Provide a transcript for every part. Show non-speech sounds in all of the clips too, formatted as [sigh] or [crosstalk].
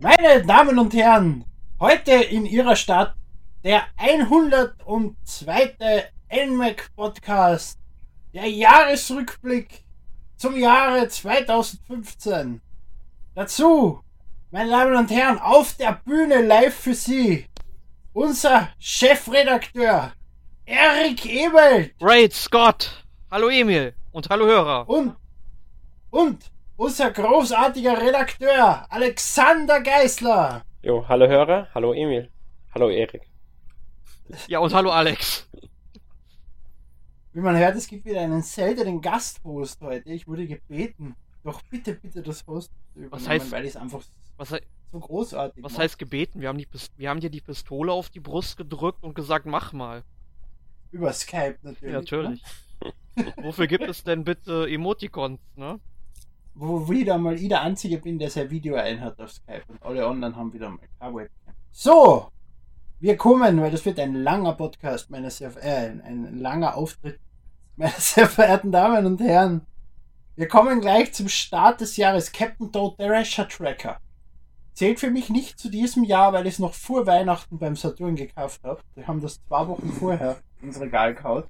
Meine Damen und Herren, heute in Ihrer Stadt der 102. NMAC Podcast, der Jahresrückblick zum Jahre 2015. Dazu, meine Damen und Herren, auf der Bühne live für Sie, unser Chefredakteur Erik Ebelt. Great Scott. Hallo Emil und hallo Hörer. Und, und unser großartiger Redakteur Alexander Geisler. Jo, hallo Hörer, hallo Emil, hallo Erik. Ja, und hallo Alex. Wie man hört, es gibt wieder einen seltenen Gasthost heute. Ich wurde gebeten, doch bitte, bitte das Host zu übernehmen, Was heißt- weil ich es einfach Was, so großartig was mache. heißt gebeten? Wir haben, die, wir haben dir die Pistole auf die Brust gedrückt und gesagt, mach mal. Über Skype natürlich. Ja, natürlich. [laughs] Wofür gibt es denn bitte Emoticons, ne? Wo wieder mal ich der Einzige bin, der sein Video einhat auf Skype und alle anderen haben wieder mal keine Webcam. So, wir kommen, weil das wird ein langer Podcast, meine sehr, äh, ein, ein langer Auftritt, [laughs] meine sehr verehrten Damen und Herren. Wir kommen gleich zum Start des Jahres. Captain Toad, der Rasher Tracker. Zählt für mich nicht zu diesem Jahr, weil ich es noch vor Weihnachten beim Saturn gekauft habe. Wir haben das zwei Wochen vorher ins Regal gehauen.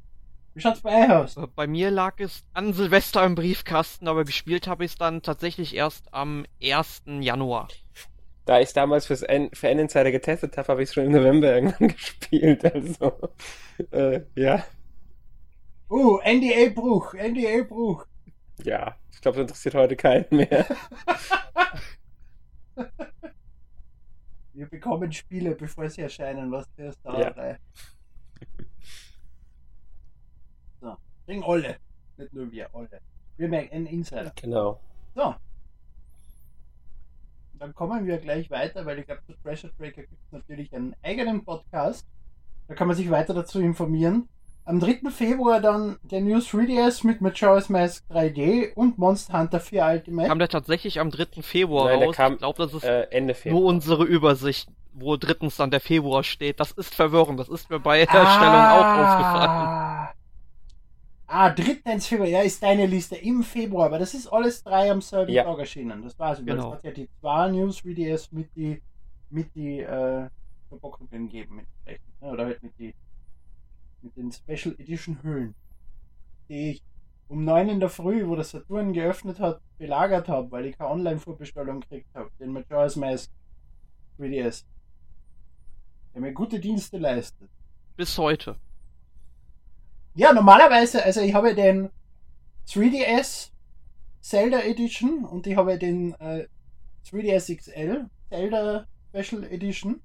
Wie schaut's bei euch aus? Äh, Bei mir lag es an Silvester im Briefkasten, aber gespielt habe ich es dann tatsächlich erst am 1. Januar. Da ich es damals fürs N für N-Insider getestet habe, habe ich es schon im November irgendwann [laughs] gespielt. Also, äh, ja, Uh, NDA-Bruch, NDA-Bruch. ja. Ich glaube, das interessiert heute keinen mehr. [laughs] [laughs] Wir bekommen Spiele, bevor sie erscheinen, was für das dauert. ey. Kriegen alle. Nicht nur wir, alle. Wir merken einen Insider. Genau. So. Dann kommen wir gleich weiter, weil ich glaube, zu Pressure Tracker gibt es natürlich einen eigenen Podcast. Da kann man sich weiter dazu informieren. Am 3. Februar dann der News 3DS mit Majora's Mask 3D und Monster Hunter 4 Ultimate. Kam der tatsächlich am 3. Februar Nein, der raus? kam, ich glaube, das ist Äh, Ende nur Februar. unsere Übersicht, wo drittens dann der Februar steht. Das ist verwirrend. Das ist mir bei der Erstellung auch aufgefallen. Ah, ah 3. Februar, ja, ist deine Liste im Februar, aber das ist alles drei am selben Ja. Tag erschienen. Das war's. Genau. Das hat ja die zwei News 3DS mit die mit die äh, Verpackungen gegeben, mit ne, oder halt mit die mit den Special Edition Hüllen, die ich um 9 in der Früh, wo das Saturn geöffnet hat, belagert habe, weil ich keine Online-Vorbestellung gekriegt habe. Den Majora's Mask 3DS. Der mir gute Dienste leistet. Bis heute. Ja, normalerweise, also ich habe den 3DS Zelda Edition und ich habe den äh, 3DS XL Zelda Special Edition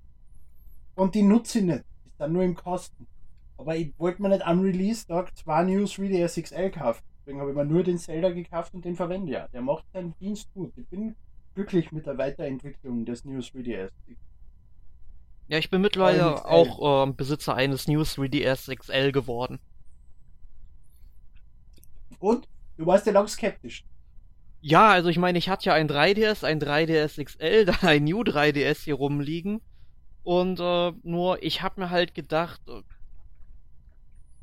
und die nutze ich nicht. Ist dann nur im Kosten. Aber ich wollte mir nicht am Release-Tag zwei New 3DS XL kaufen. Deswegen habe ich mir nur den Zelda gekauft und den verwende ja. Der macht seinen Dienst gut. Ich bin glücklich mit der Weiterentwicklung des New 3DS. Ja, ich bin mittlerweile auch ähm, Besitzer eines New 3DS XL geworden. Und du warst ja lang skeptisch. Ja, also ich meine, ich hatte ja ein 3DS, ein 3DS XL, [laughs] dann ein New 3DS hier rumliegen. Und äh, nur, ich hab mir halt gedacht, äh,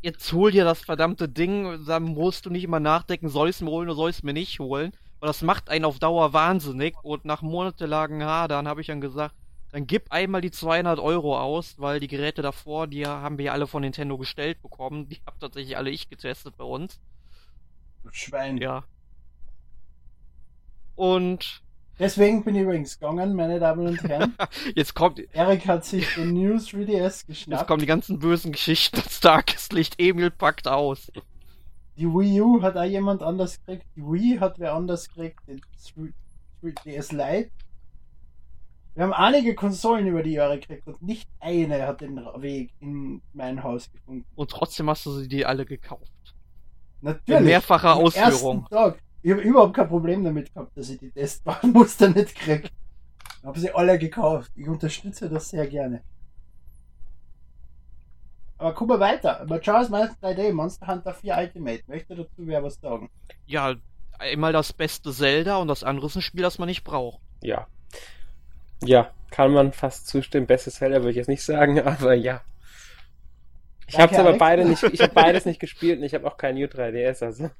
jetzt hol dir das verdammte Ding, dann musst du nicht immer nachdenken, soll ich es mir holen oder soll ich es mir nicht holen. Weil das macht einen auf Dauer wahnsinnig. Und nach monatelangen Hadern habe ich dann gesagt, dann gib einmal die 200 Euro aus, weil die Geräte davor, die haben wir ja alle von Nintendo gestellt bekommen. Die hab tatsächlich alle ich getestet bei uns. Schwein. Ja. Und Deswegen bin ich übrigens gegangen, meine Damen und Herren. [laughs] jetzt kommt, Erik hat sich den New 3DS Jetzt geschnappt. kommen die ganzen bösen Geschichten. Das Tageslicht Emil packt aus. Die Wii U hat auch jemand anders gekriegt. Die Wii hat wer anders gekriegt. Den 3DS Lite. Wir haben einige Konsolen über die Jahre gekriegt und nicht eine hat den Weg in mein Haus gefunden. Und trotzdem hast du sie dir alle gekauft. Natürlich. In mehrfacher Ausführung. Tag. Ich habe überhaupt kein Problem damit gehabt, dass ich die Testbahnmuster [laughs] nicht kriege. Ich habe sie alle gekauft. Ich unterstütze das sehr gerne. Aber gucken wir weiter. Majora's Mask 3D, Monster Hunter 4 Ultimate. Möchte dazu wer was sagen? Ja, einmal das beste Zelda und das andere ist ein Spiel, das man nicht braucht. Ja. Ja, kann man fast zustimmen. Bestes Zelda würde ich jetzt nicht sagen, [laughs] aber ja. Ich habe aber Alex. beide nicht, ich habe [laughs] beides nicht gespielt und ich habe auch kein New 3DS, also.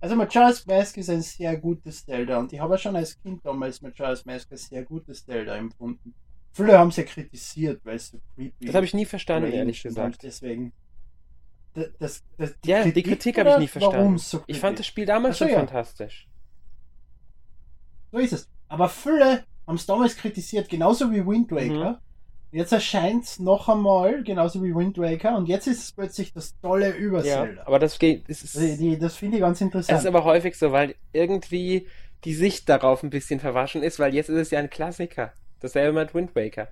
Also Majora's Mask ist ein sehr gutes Zelda und ich habe schon als Kind damals Majora's Mask als sehr gutes Zelda empfunden. Viele haben es ja kritisiert, weil es so creepy Das habe ich nie verstanden, ehrlich gesagt. Deswegen. Das, das, das, Ja, die Kritik habe ich nie verstanden. so Ich fand das Spiel damals so, schon ja. fantastisch. So ist es. Aber viele haben es damals kritisiert, genauso wie Wind Mhm. Jetzt erscheint es noch einmal, genauso wie Wind Waker, und jetzt ist es plötzlich das tolle über Ja, Zelda. aber das geht. Die, die, das finde ich ganz es interessant. ist aber häufig so, weil irgendwie die Sicht darauf ein bisschen verwaschen ist, weil jetzt ist es ja ein Klassiker. Dasselbe mit Wind Waker.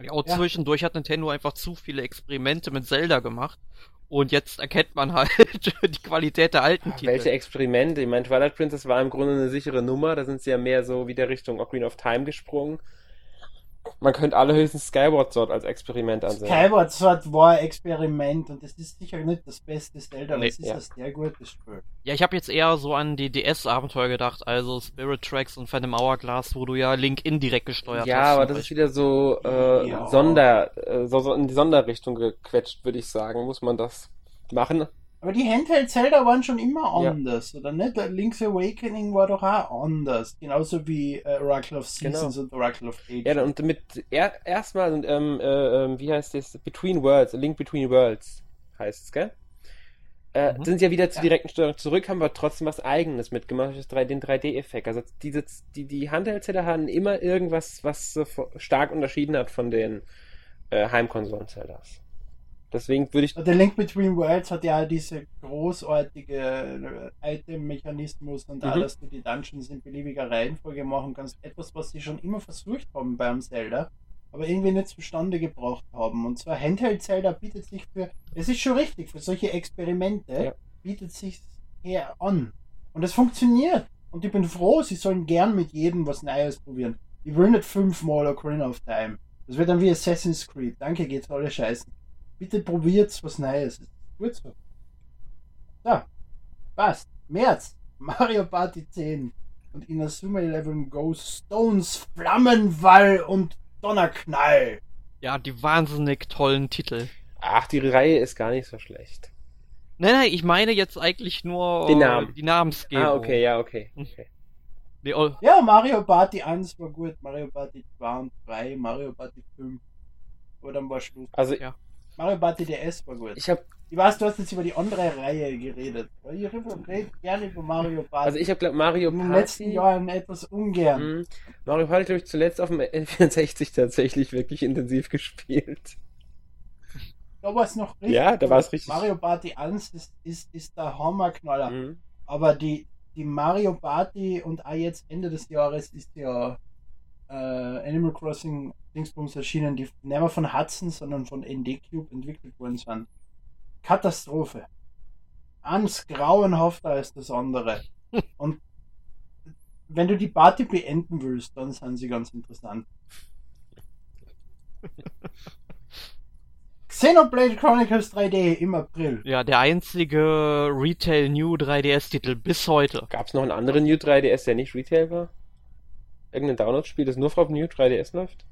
Ja, auch Ja. zwischendurch hat Nintendo einfach zu viele Experimente mit Zelda gemacht. Und jetzt erkennt man halt [laughs] die Qualität der alten Titel. Welche Experimente? Ich meine, Twilight Princess war im Grunde eine sichere Nummer. Da sind sie ja mehr so wieder Richtung Ocarina of Time gesprungen. Man könnte alle höchstens Skyward Sword als Experiment ansehen. Skyward Sword war ein Experiment und das ist sicher nicht das beste Zelda, aber Nee, es ist ja. ein sehr gutes Spiel. Ja, ich habe jetzt eher so an die DS-Abenteuer gedacht, also Spirit Tracks und Phantom Hourglass, wo du ja Link indirekt gesteuert Ja, hast. aber zum das ist Beispiel. wieder so äh, Ja. Sonder, äh, so, so in die Sonderrichtung gequetscht, würde ich sagen. Muss man das machen? Aber die Handheld Zelda waren schon immer Ja. anders, oder nicht? Der Link's Awakening war doch auch anders. Genauso wie äh, Oracle of Seasons und Oracle of Ages. Ja, und mit er, erstmal, und, ähm, äh, ähm, wie heißt das? Between Worlds, A Link Between Worlds heißt es, gell? Äh, Mhm. Sind ja wieder zur Ja. direkten Steuerung zurück, haben wir trotzdem was Eigenes mitgemacht, das 3, den 3D-Effekt. Also diese, die, die Handheld-Zelda haben immer irgendwas, was stark unterschieden hat von den äh, Heimkonsolen-Zeldas. Deswegen würde ich. The Link Between Worlds hat ja diese großartige äh, Item-Mechanismus und Mhm. auch, dass du die Dungeons in beliebiger Reihenfolge machen kannst. Etwas, was sie schon immer versucht haben beim Zelda, aber irgendwie nicht zustande gebracht haben. Und zwar Handheld Zelda bietet sich für, es ist schon richtig, für solche Experimente Ja. bietet sich eher an. Und es funktioniert. Und ich bin froh, sie sollen gern mit jedem was Neues probieren. Ich will nicht fünfmal Ocarina of Time. Das wird dann wie Assassin's Creed. Danke, geht's alle scheißen. Bitte probiert's was Neues. Ist Gut so. So, passt. März. [laughs] Mario Party 10 und Inazuma 11 Goes Stones, Flammenwall und Donnerknall. Ja, die wahnsinnig tollen Titel. Ach, die Reihe ist gar nicht so schlecht. Nein, nein, ich meine jetzt eigentlich nur Den äh, Namen. die Namensgebung. Ah, okay, ja, okay. okay. Nee, oh, Ja, Mario Party 1 war gut, Mario Party 2 und 3, Mario Party 5. Aber dann war Schluss. Also, Ja. Mario Party DS war gut. ich habe Ich weiß, du hast jetzt über die andere Reihe geredet. Ich rede gerne über Mario Party. also ich habe glaube Mario in den letzten Party. Jahren etwas ungern. Mhm. Mario Party glaube ich zuletzt auf dem N64 tatsächlich wirklich intensiv gespielt. Da war es noch richtig. Ja, da gut. war's richtig. Mario Party 1 ist, ist, ist der Hammerknaller. Mhm. Aber die, die Mario Party und auch jetzt Ende des Jahres ist ja äh, Animal Crossing Dingsbums erschienen, die nicht mehr von Hudson, sondern von ND Cube entwickelt worden sind. Katastrophe. Eins grauenhafter als das andere. [laughs] Und wenn du die Party beenden willst, dann sind sie ganz interessant. [laughs] Xenoblade Chronicles 3D im April. ja, der einzige Retail New 3DS-Titel bis heute. Gab es noch einen anderen New 3DS, der nicht Retail war? Irgendein Download-Spiel, das nur auf New 3DS läuft?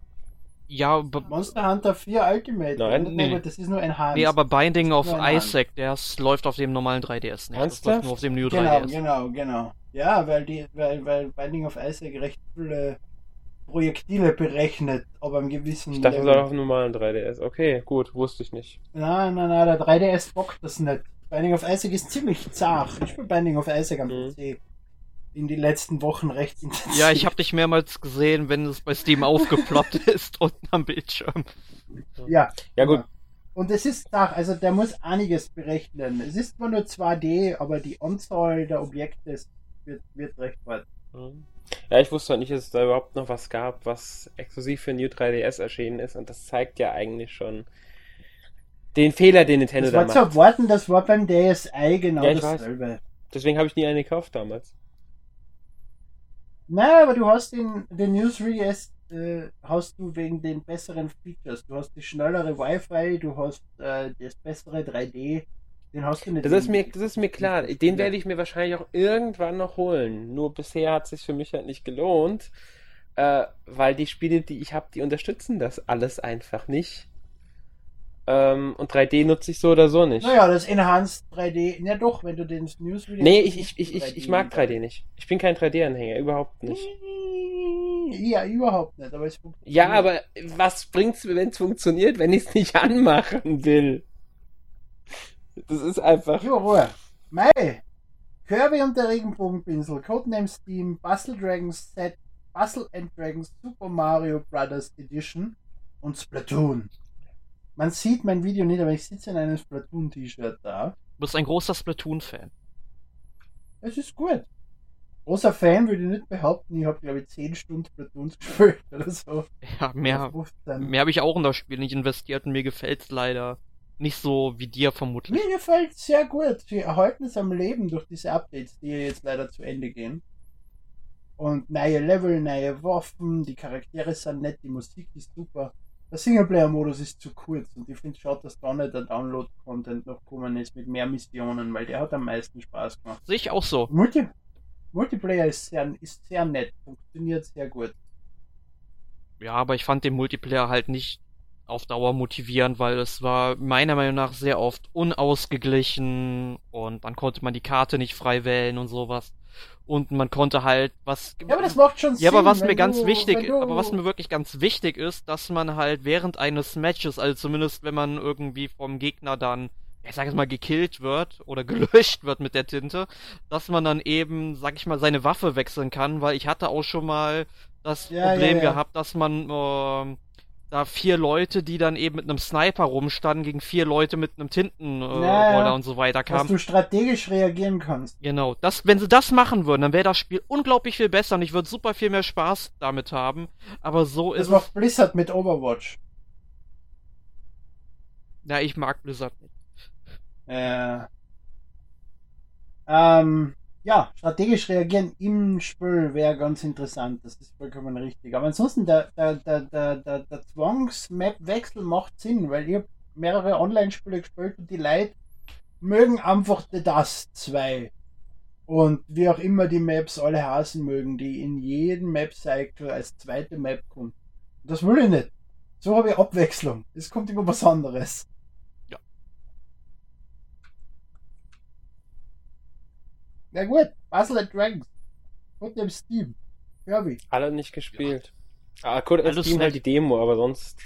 Ja, Monster Hunter 4 Ultimate. Nein, nee, nee. aber das ist nur Enhanced. nee, aber Binding of ein Isaac, der läuft auf dem normalen 3DS nicht. Das Ernsthaft? läuft nur auf dem New Genau, 3DS. genau, genau. Ja, weil die, weil, weil Binding of Isaac recht viele Projektile berechnet, aber im gewissen Ich dachte, das Level. war auf dem normalen 3DS. Okay, gut, wusste ich nicht. Nein, nein, nein, der 3DS bockt das nicht. Binding of Isaac ist ziemlich zart. Ich spiele Binding of Isaac am Mhm. PC. In den letzten Wochen recht intensiv. Ja, ich habe dich mehrmals gesehen, wenn es bei Steam [laughs] aufgeploppt ist unten am Bildschirm. Ja, Ja, gut. Und es ist da, also der muss einiges berechnen. Es ist zwar nur 2D, aber die Anzahl der Objekte ist- wird, wird recht weit. Mhm. Ja, ich wusste halt nicht, dass es da überhaupt noch was gab, was exklusiv für New 3DS erschienen ist. Und das zeigt ja eigentlich schon den Fehler, den Nintendo Das da war zu macht. erwarten, das war beim DSi genau Ja, weiß. dasselbe. Deswegen habe ich nie eine gekauft damals. Nein, aber du hast den, den New 3DS äh, hast du wegen den besseren Features. Du hast die schnellere Wi-Fi, du hast äh, das bessere 3D. Den hast du nicht. Das ist mir, das ist mir klar. Den werde ich mir wahrscheinlich auch irgendwann noch holen. Nur bisher hat es sich für mich halt nicht gelohnt, äh, weil die Spiele, die ich habe, die unterstützen das alles einfach nicht. Ähm, und 3D nutze ich so oder so nicht. Naja, das Enhanced 3D, ja doch, wenn du den News Video. Nee, ich, ich, ich, ich, ich mag 3D nicht. Ich bin kein 3D-Anhänger, überhaupt nicht. Ja, überhaupt nicht, aber es funktioniert. Ja, aber was bringt's mir, wenn es funktioniert, wenn ich es nicht [laughs] anmachen will? Das ist einfach. Jo, Ruhe. Mei. Kirby und der Regenbogenpinsel, Codename Steam, Bustle Dragons Set, Bustle and Dragons Super Mario Brothers Edition und Splatoon. Man sieht mein Video nicht, aber ich sitze in einem Splatoon-T-Shirt da. Du bist ein großer Splatoon-Fan. Es ist gut. Großer Fan würde ich nicht behaupten. Ich habe, glaube ich, 10 Stunden Splatoon [laughs] gespielt oder so. Ja, mehr, 15. mehr habe ich auch in das Spiel nicht investiert und mir gefällt's leider nicht so wie dir vermutlich. Mir gefällt es sehr gut. Sie erhalten es am Leben durch diese Updates, die jetzt leider zu Ende gehen. Und neue Level, neue Waffen, die Charaktere sind nett, die Musik ist super. Der Singleplayer-Modus ist zu kurz und ich finde schade, dass da nicht der Download-Content noch gekommen ist mit mehr Missionen, weil der hat am meisten Spaß gemacht. Sehe ich auch so. Multi Multiplayer ist sehr, ist sehr nett, funktioniert sehr gut. Ja, aber ich fand den Multiplayer halt nicht auf Dauer motivierend, weil es war meiner Meinung nach sehr oft unausgeglichen und dann konnte man die Karte nicht frei wählen und sowas. Und man konnte halt was. Ja, aber das macht schon Sinn. Ja, aber was mir ganz du, wichtig, du- aber was mir wirklich ganz wichtig ist, dass man halt während eines Matches, also zumindest wenn man irgendwie vom Gegner dann, ich sag jetzt mal, gekillt wird oder [laughs] gelöscht wird mit der Tinte, dass man dann eben, sag ich mal, seine Waffe wechseln kann, weil ich hatte auch schon mal das Ja, Problem ja, ja. gehabt, dass man ähm, da vier Leute, die dann eben mit einem Sniper rumstanden, gegen vier Leute mit einem Tintenroller äh, Ja, ja. Roller und so weiter dass kam. du strategisch reagieren kannst. Genau, das, wenn sie das machen würden, dann wäre das Spiel unglaublich viel besser und ich würde super viel mehr Spaß damit haben. Aber so Das ist es. macht Blizzard mit Overwatch. Ja, ich mag Blizzard nicht. Äh, ähm, ja, strategisch reagieren im Spiel wäre ganz interessant. Das ist vollkommen richtig. Aber ansonsten, der, der, der, der, der, der Zwangs-Map-Wechsel macht Sinn, weil habe mehrere Online-Spiele gespielt und die Leute mögen einfach The Dust 2. Und wie auch immer die Maps alle heißen mögen, die in jedem Map-Cycle als zweite Map kommen. Das will ich nicht. So habe ich Abwechslung. Es kommt immer was anderes. Na gut, Puzzle and Dragons. Und dem Steam. Kirby. Alle nicht gespielt. Ah, gut, das Alles Steam halt die. Demo, aber sonst.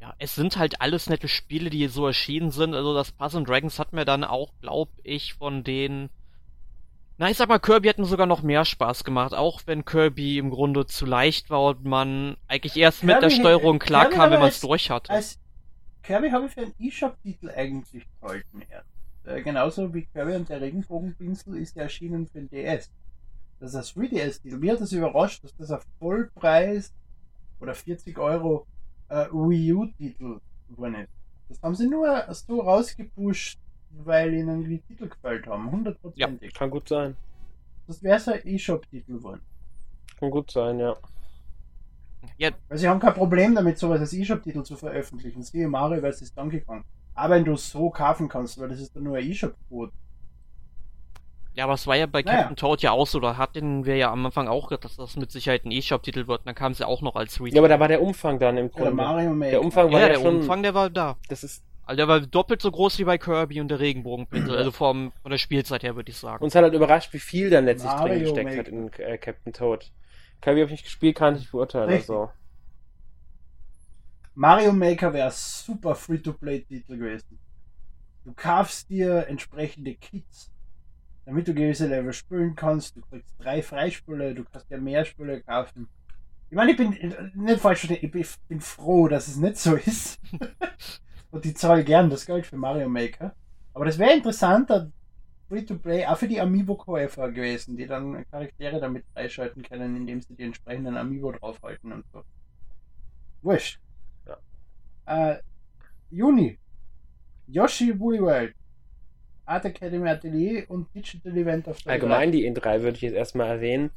Ja, es sind halt alles nette Spiele, die so erschienen sind. Also das Puzzle Dragons hat mir dann auch, glaub ich, von den. Na, ich sag mal, Kirby hat mir sogar noch mehr Spaß gemacht, auch wenn Kirby im Grunde zu leicht war und man eigentlich erst mit der Kirby- Steuerung Kirby klarkam, wenn man es durch hatte. Kirby habe ich für einen E-Shop-Titel eigentlich gehalten erst. Äh, genauso wie Kirby und der Regenbogenpinsel ist der erschienen für den DS. Das ist ein 3DS-Titel. Mir hat das überrascht, dass das auf Vollpreis oder 40 Euro äh, Wii U-Titel geworden ist. Das haben sie nur so rausgepusht, weil ihnen die Titel gefällt haben. Hundertprozentig. Kann gut sein. Das wäre so ein E-Shop-Titel geworden. Kann gut sein, ja. Ja, Weil sie haben kein Problem damit, sowas als E-Shop-Titel zu veröffentlichen. Siehe Mario vs. Donkey Kong. Aber wenn du es so kaufen kannst, weil das ist dann nur ein E-Shop-Code. ja, aber es war ja bei Naja. Captain Toad ja auch so, da hatten wir ja am Anfang auch gedacht, dass das mit Sicherheit ein E-Shop-Titel wird, und dann kam es ja auch noch als 3D. Ja, aber da war der Umfang dann im Oder Grunde. Mario Maker. Der Umfang war ja, ja, der schon. Umfang, der war da. Das ist Also der war doppelt so groß wie bei Kirby und der Regenbogenpinsel, also vom, von der Spielzeit her würde ich sagen. uns hat halt überrascht, wie viel dann letztlich Mario drin gesteckt Maker. hat in äh, Captain Toad. Kirby habe ich nicht gespielt, kann ich nicht beurteilen. Richtig. Also. Mario Maker wäre super Free-to-Play-Titel gewesen. Du kaufst dir entsprechende Kits, damit du gewisse Level spielen kannst. Du kriegst drei Freispiele, du kannst dir mehr Spiele kaufen. Ich meine, ich bin nicht falsch verstehen, ich bin, ich bin froh, dass es nicht so ist. [laughs] Und ich zahle gern das Geld für Mario Maker. Aber das wäre interessanter Free-to-Play auch für die Amiibo-Käufer gewesen, die dann Charaktere damit freischalten können, indem sie die entsprechenden Amiibo draufhalten und so. Wurscht. Ja. Äh, Juni. Yoshi Woolly World. Art Academy Atelier und Digital Event auf der Allgemein die E3 würde ich jetzt erstmal erwähnen,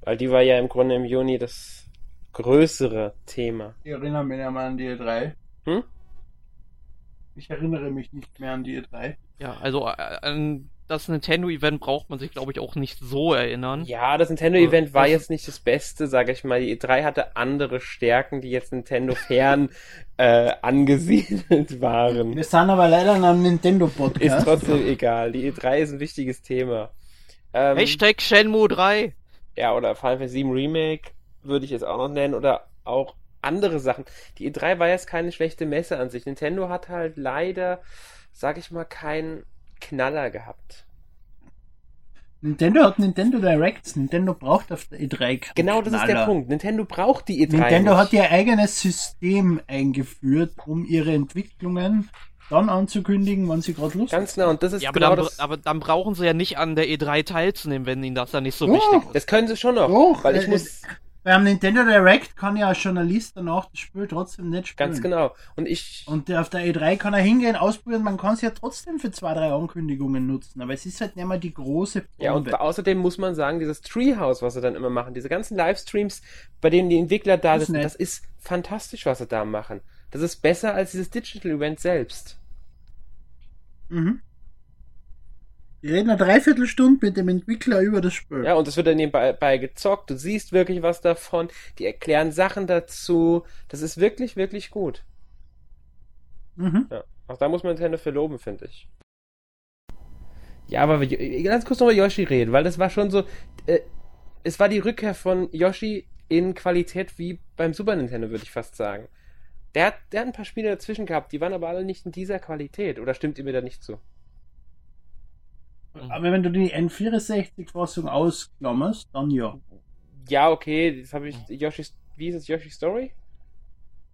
weil die war ja im Grunde im Juni das größere Thema. Ich erinnere mich nicht mehr an die E3. Hm? Ich erinnere mich nicht mehr an die E3. Ja, also äh, an das Nintendo-Event braucht man sich, glaube ich, auch nicht so erinnern. Ja, das Nintendo-Event war Das- jetzt nicht das Beste, sage ich mal. Die E3 hatte andere Stärken, die jetzt Nintendo fern [laughs] äh, angesiedelt waren. Wir sind aber leider in einem Ist Nintendo-Podcast. trotzdem egal. Die E3 ist ein wichtiges Thema. Ähm, Hashtag Shenmue 3. Ja, oder Final Fantasy VII Remake würde ich jetzt auch noch nennen oder auch andere Sachen. Die E3 war jetzt keine schlechte Messe an sich. Nintendo hat halt leider, sag ich mal, keinen Knaller gehabt. Nintendo hat Nintendo Directs. Nintendo braucht auf der E3 keinen Genau, das ist der Knaller. Punkt. Nintendo braucht die E3 Nintendo nicht. hat ihr eigenes System eingeführt, um ihre Entwicklungen dann anzukündigen, wann sie gerade Lust Ganz genau, und das ist Ja, aber, genau dann, das. aber dann brauchen sie ja nicht an der E3 teilzunehmen, wenn ihnen das dann nicht so Oh. wichtig ist. Das können sie schon noch, Doch, weil ich äh, muss Beim Nintendo Direct kann ja als Journalist danach das Spiel trotzdem nicht spielen. ganz genau. Und ich Und auf der E3 kann er hingehen, ausprobieren, man kann es ja trotzdem für zwei, drei Ankündigungen nutzen, aber es ist halt nicht mehr die große Ja, und Bombe. außerdem muss man sagen, dieses Treehouse, was sie dann immer machen, diese ganzen Livestreams, bei denen die Entwickler da nett. das ist fantastisch, was sie da machen. Das ist besser als dieses Digital Event selbst. Mhm. Die reden eine Dreiviertelstunde mit dem Entwickler über das Spiel. Ja, und es wird dann nebenbei bei gezockt, du siehst wirklich was davon, die erklären Sachen dazu. Das ist wirklich, wirklich gut. Mhm. Ja, auch da muss man Nintendo für loben, finde ich. Ja, aber wir- ganz kurz noch über Yoshi reden, weil das war schon so, äh, es war die Rückkehr von Yoshi in Qualität wie beim Super Nintendo, würde ich fast sagen. Der hat, der hat ein paar Spiele dazwischen gehabt, die waren aber alle nicht in dieser Qualität. Oder stimmt ihr mir da nicht zu? Aber wenn du die N64-Fassung ausklammerst, dann ja. Ja, okay, das habe ich. Yoshi's, wie ist es? Yoshi Story?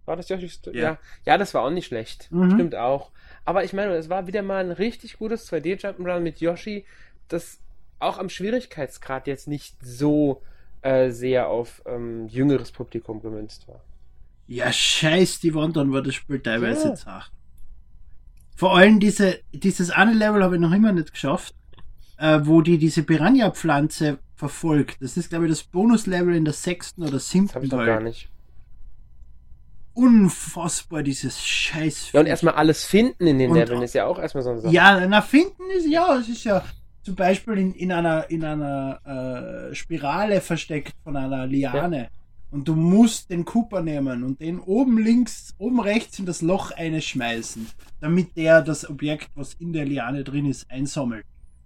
War das Yoshi Story? Ja. Ja. ja, das war auch nicht schlecht. Mhm. Stimmt auch. Aber ich meine, es war wieder mal ein richtig gutes 2D-Jump'n'Run mit Yoshi, das auch am Schwierigkeitsgrad jetzt nicht so äh, sehr auf ähm, jüngeres Publikum gemünzt war. Ja, scheiß, die Wandern war das Spiel teilweise Ja. zart. Vor allem diese, dieses eine Level habe ich noch immer nicht geschafft, äh, wo die diese Piranha-Pflanze verfolgt. Das ist, glaube ich, das Bonuslevel in der sechsten oder Das habe siebten ich doch Teil. gar nicht. Unfassbar, dieses scheiß Ja, und erstmal alles finden in den Und- Leveln ist ja auch erstmal so ein Sache. Ja, na, finden ist ja, es ist ja zum Beispiel in, in einer, in einer äh, Spirale versteckt von einer Liane. Und du musst den Cooper nehmen und den oben links, oben rechts in das Loch einschmeißen, damit der das Objekt, was in der Liane drin ist, einsammelt.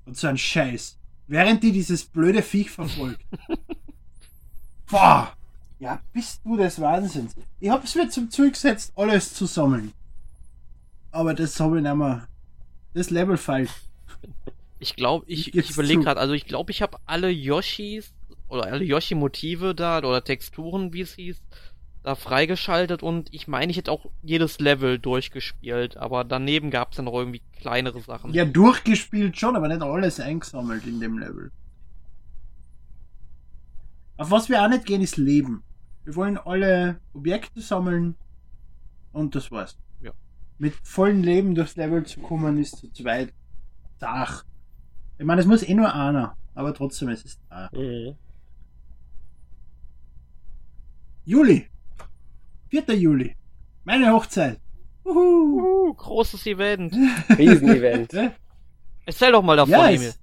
Und so ein Scheiß. Während die dieses blöde Viech verfolgt. [laughs] Boah! Ja, bist du des Wahnsinns. Ich hab's mir zum Ziel gesetzt, alles zu sammeln. Aber das habe ich nicht mehr. Das Level fällt. Ich glaube, ich, Ich überlege gerade, also ich glaube, ich habe alle Yoshis oder alle Yoshi-Motive da oder Texturen, wie es hieß, da freigeschaltet und ich meine, ich hätte auch jedes Level durchgespielt, aber daneben gab es dann noch irgendwie kleinere Sachen. Ja, durchgespielt schon, aber nicht alles eingesammelt in dem Level. Auf was wir auch nicht gehen, ist Leben. Wir wollen alle Objekte sammeln und das war's. Ja. Mit vollem Leben durchs Level zu kommen, ist zu zweit Dach. Ich meine, es muss eh nur einer, aber trotzdem, es ist da. Mhm. Juli. 4. Juli. Meine Hochzeit. Uhu. Uh, großes Event. [laughs] Riesenevent. Erzähl doch mal davon, Ja, Emil. es,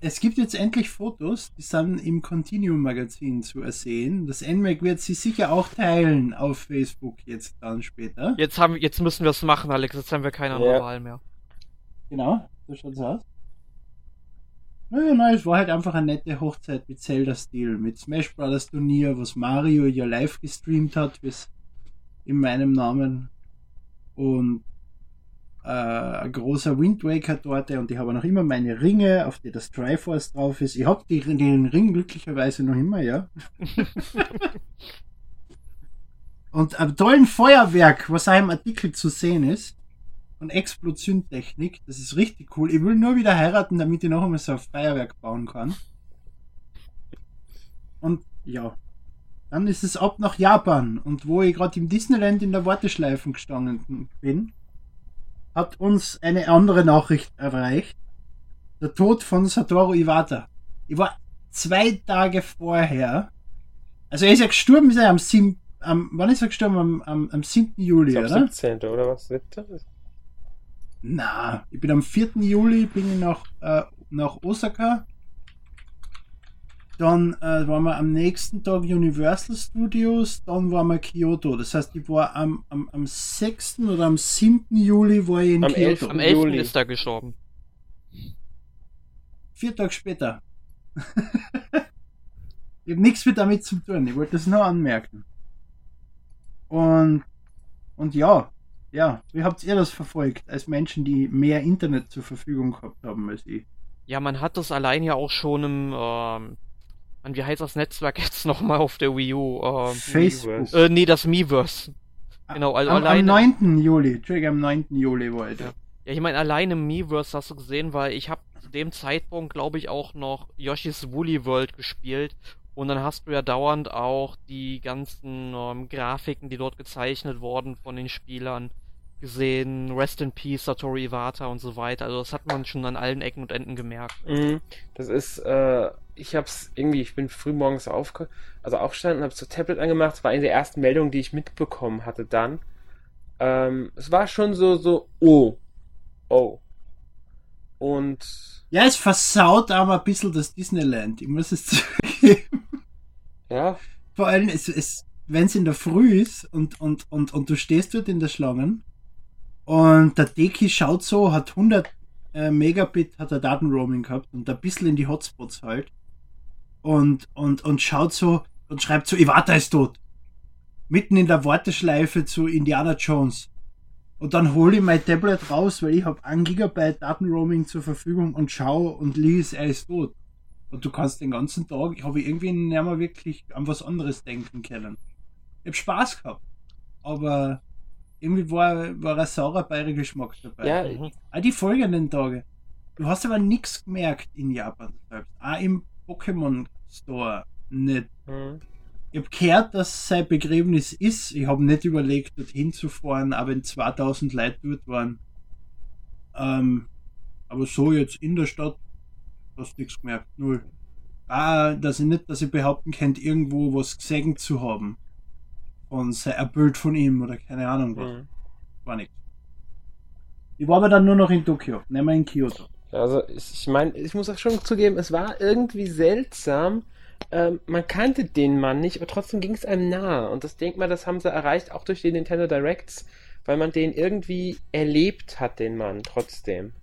es gibt jetzt endlich Fotos, die sind im Continuum Magazin zu ersehen. Das NMAC wird sie sicher auch teilen auf Facebook jetzt dann später. Jetzt haben, jetzt müssen wir es machen, Alex. Jetzt haben wir keine andere Ja. Wahl mehr. Genau, so schaut's aus. Naja, nein, es war halt einfach eine nette Hochzeit mit Zelda-Stil, mit Smash Brothers Turnier, was Mario ja live gestreamt hat, bis in meinem Namen. Und äh, ein großer Wind Waker Torte und ich habe noch immer meine Ringe, auf die das Triforce drauf ist. Ich habe den Ring glücklicherweise noch immer, ja. [laughs] und ein tollen Feuerwerk, was auch im Artikel zu sehen ist. Und Explosionstechnik, das ist richtig cool. Ich will nur wieder heiraten, damit ich noch einmal so ein Feuerwerk bauen kann. Und ja, dann ist es ab nach Japan. Und wo ich gerade im Disneyland in der Warteschleife gestanden bin, hat uns eine andere Nachricht erreicht. Der Tod von Satoru Iwata. Ich war zwei Tage vorher. Also er ist ja gestorben, ist er am 7. Am, wann ist er gestorben? Am, am, am 7. Juli, oder? 17. oder was? 7. Na, ich bin am 4. Juli bin ich nach äh, nach Osaka. Dann äh, waren wir am nächsten Tag Universal Studios, dann waren wir Kyoto. Das heißt, ich war am, am, am 6. oder am 7. Juli war ich in Am Kyoto. 11. Am 11. Juli. ist er gestorben. Vier Tage später. [laughs] ich habe nichts mit damit zu tun. Ich wollte das nur anmerken. Und, und ja, ja, wie habt ihr das verfolgt, als Menschen, die mehr Internet zur Verfügung gehabt haben als ich? Ja, man hat das allein ja auch schon im, ähm, Mann, wie heißt das Netzwerk [laughs] jetzt nochmal auf der Wii U? Ähm, Facebook. äh, nee, das Miiverse. Genau, also am, am alleine. 9. Juli, Entschuldigung, am 9. Juli da. Ja. Ja, ich meine, allein im Miiverse hast du gesehen, weil ich habe zu dem Zeitpunkt, glaube ich, auch noch Yoshi's Woolly World gespielt. Und dann hast du ja dauernd auch die ganzen ähm, Grafiken, die dort gezeichnet wurden von den Spielern gesehen. Rest in Peace, Satoru Iwata und so weiter. Also das hat man schon an allen Ecken und Enden gemerkt. Mhm. Das ist, äh, ich hab's irgendwie, ich bin früh morgens aufge also aufgestanden, hab's das Tablet angemacht, das war eine der ersten Meldungen, die ich mitbekommen hatte dann. Ähm, es war schon so, so, oh, oh. Und, Ja, es versaut aber ein bisschen das Disneyland. Ich muss es [laughs] zugeben. ja, Vor allem, es, es, wenn es in der Früh ist und, und, und, und du stehst dort in der Schlangen und der Deki schaut so, hat 100 äh, Megabit, hat er Datenroaming gehabt und ein bisschen in die Hotspots halt und, und, und schaut so und schreibt so, Iwata ist tot. Mitten in der Warteschleife zu Indiana Jones. Und dann hole ich mein Tablet raus, weil ich habe 1 Gigabyte Datenroaming zur Verfügung und schaue und lies, er ist tot. Und du kannst den ganzen Tag, ich habe irgendwie nicht mehr wirklich an was anderes denken können. Ich habe Spaß gehabt. Aber irgendwie war, war ein saurer Beigeschmack dabei. ja, Mhm. Auch die folgenden Tage. Du hast aber nichts gemerkt in Japan selbst. Auch im Pokémon Store nicht. mhm. Ich habe gehört, dass sein Begräbnis ist. Ich habe nicht überlegt, dorthin zu fahren, aber wenn 2000 Leute dort waren. Ähm, aber so jetzt in der Stadt hast du nichts gemerkt. Null. Ah, dass ich nicht, dass ich behaupten könnte, irgendwo was gesehen zu haben. Von sei- ein Bild von ihm oder keine Ahnung was. Mhm. War nichts. Ich war aber dann nur noch in Tokio, nicht mehr in Kyoto. Also ich, meine, ich muss auch schon zugeben, es war irgendwie seltsam. Ähm, man kannte den Mann nicht, aber trotzdem ging es einem nahe. Und das denke mal, das haben sie erreicht, auch durch die Nintendo Directs, weil man den irgendwie erlebt hat, den Mann, trotzdem.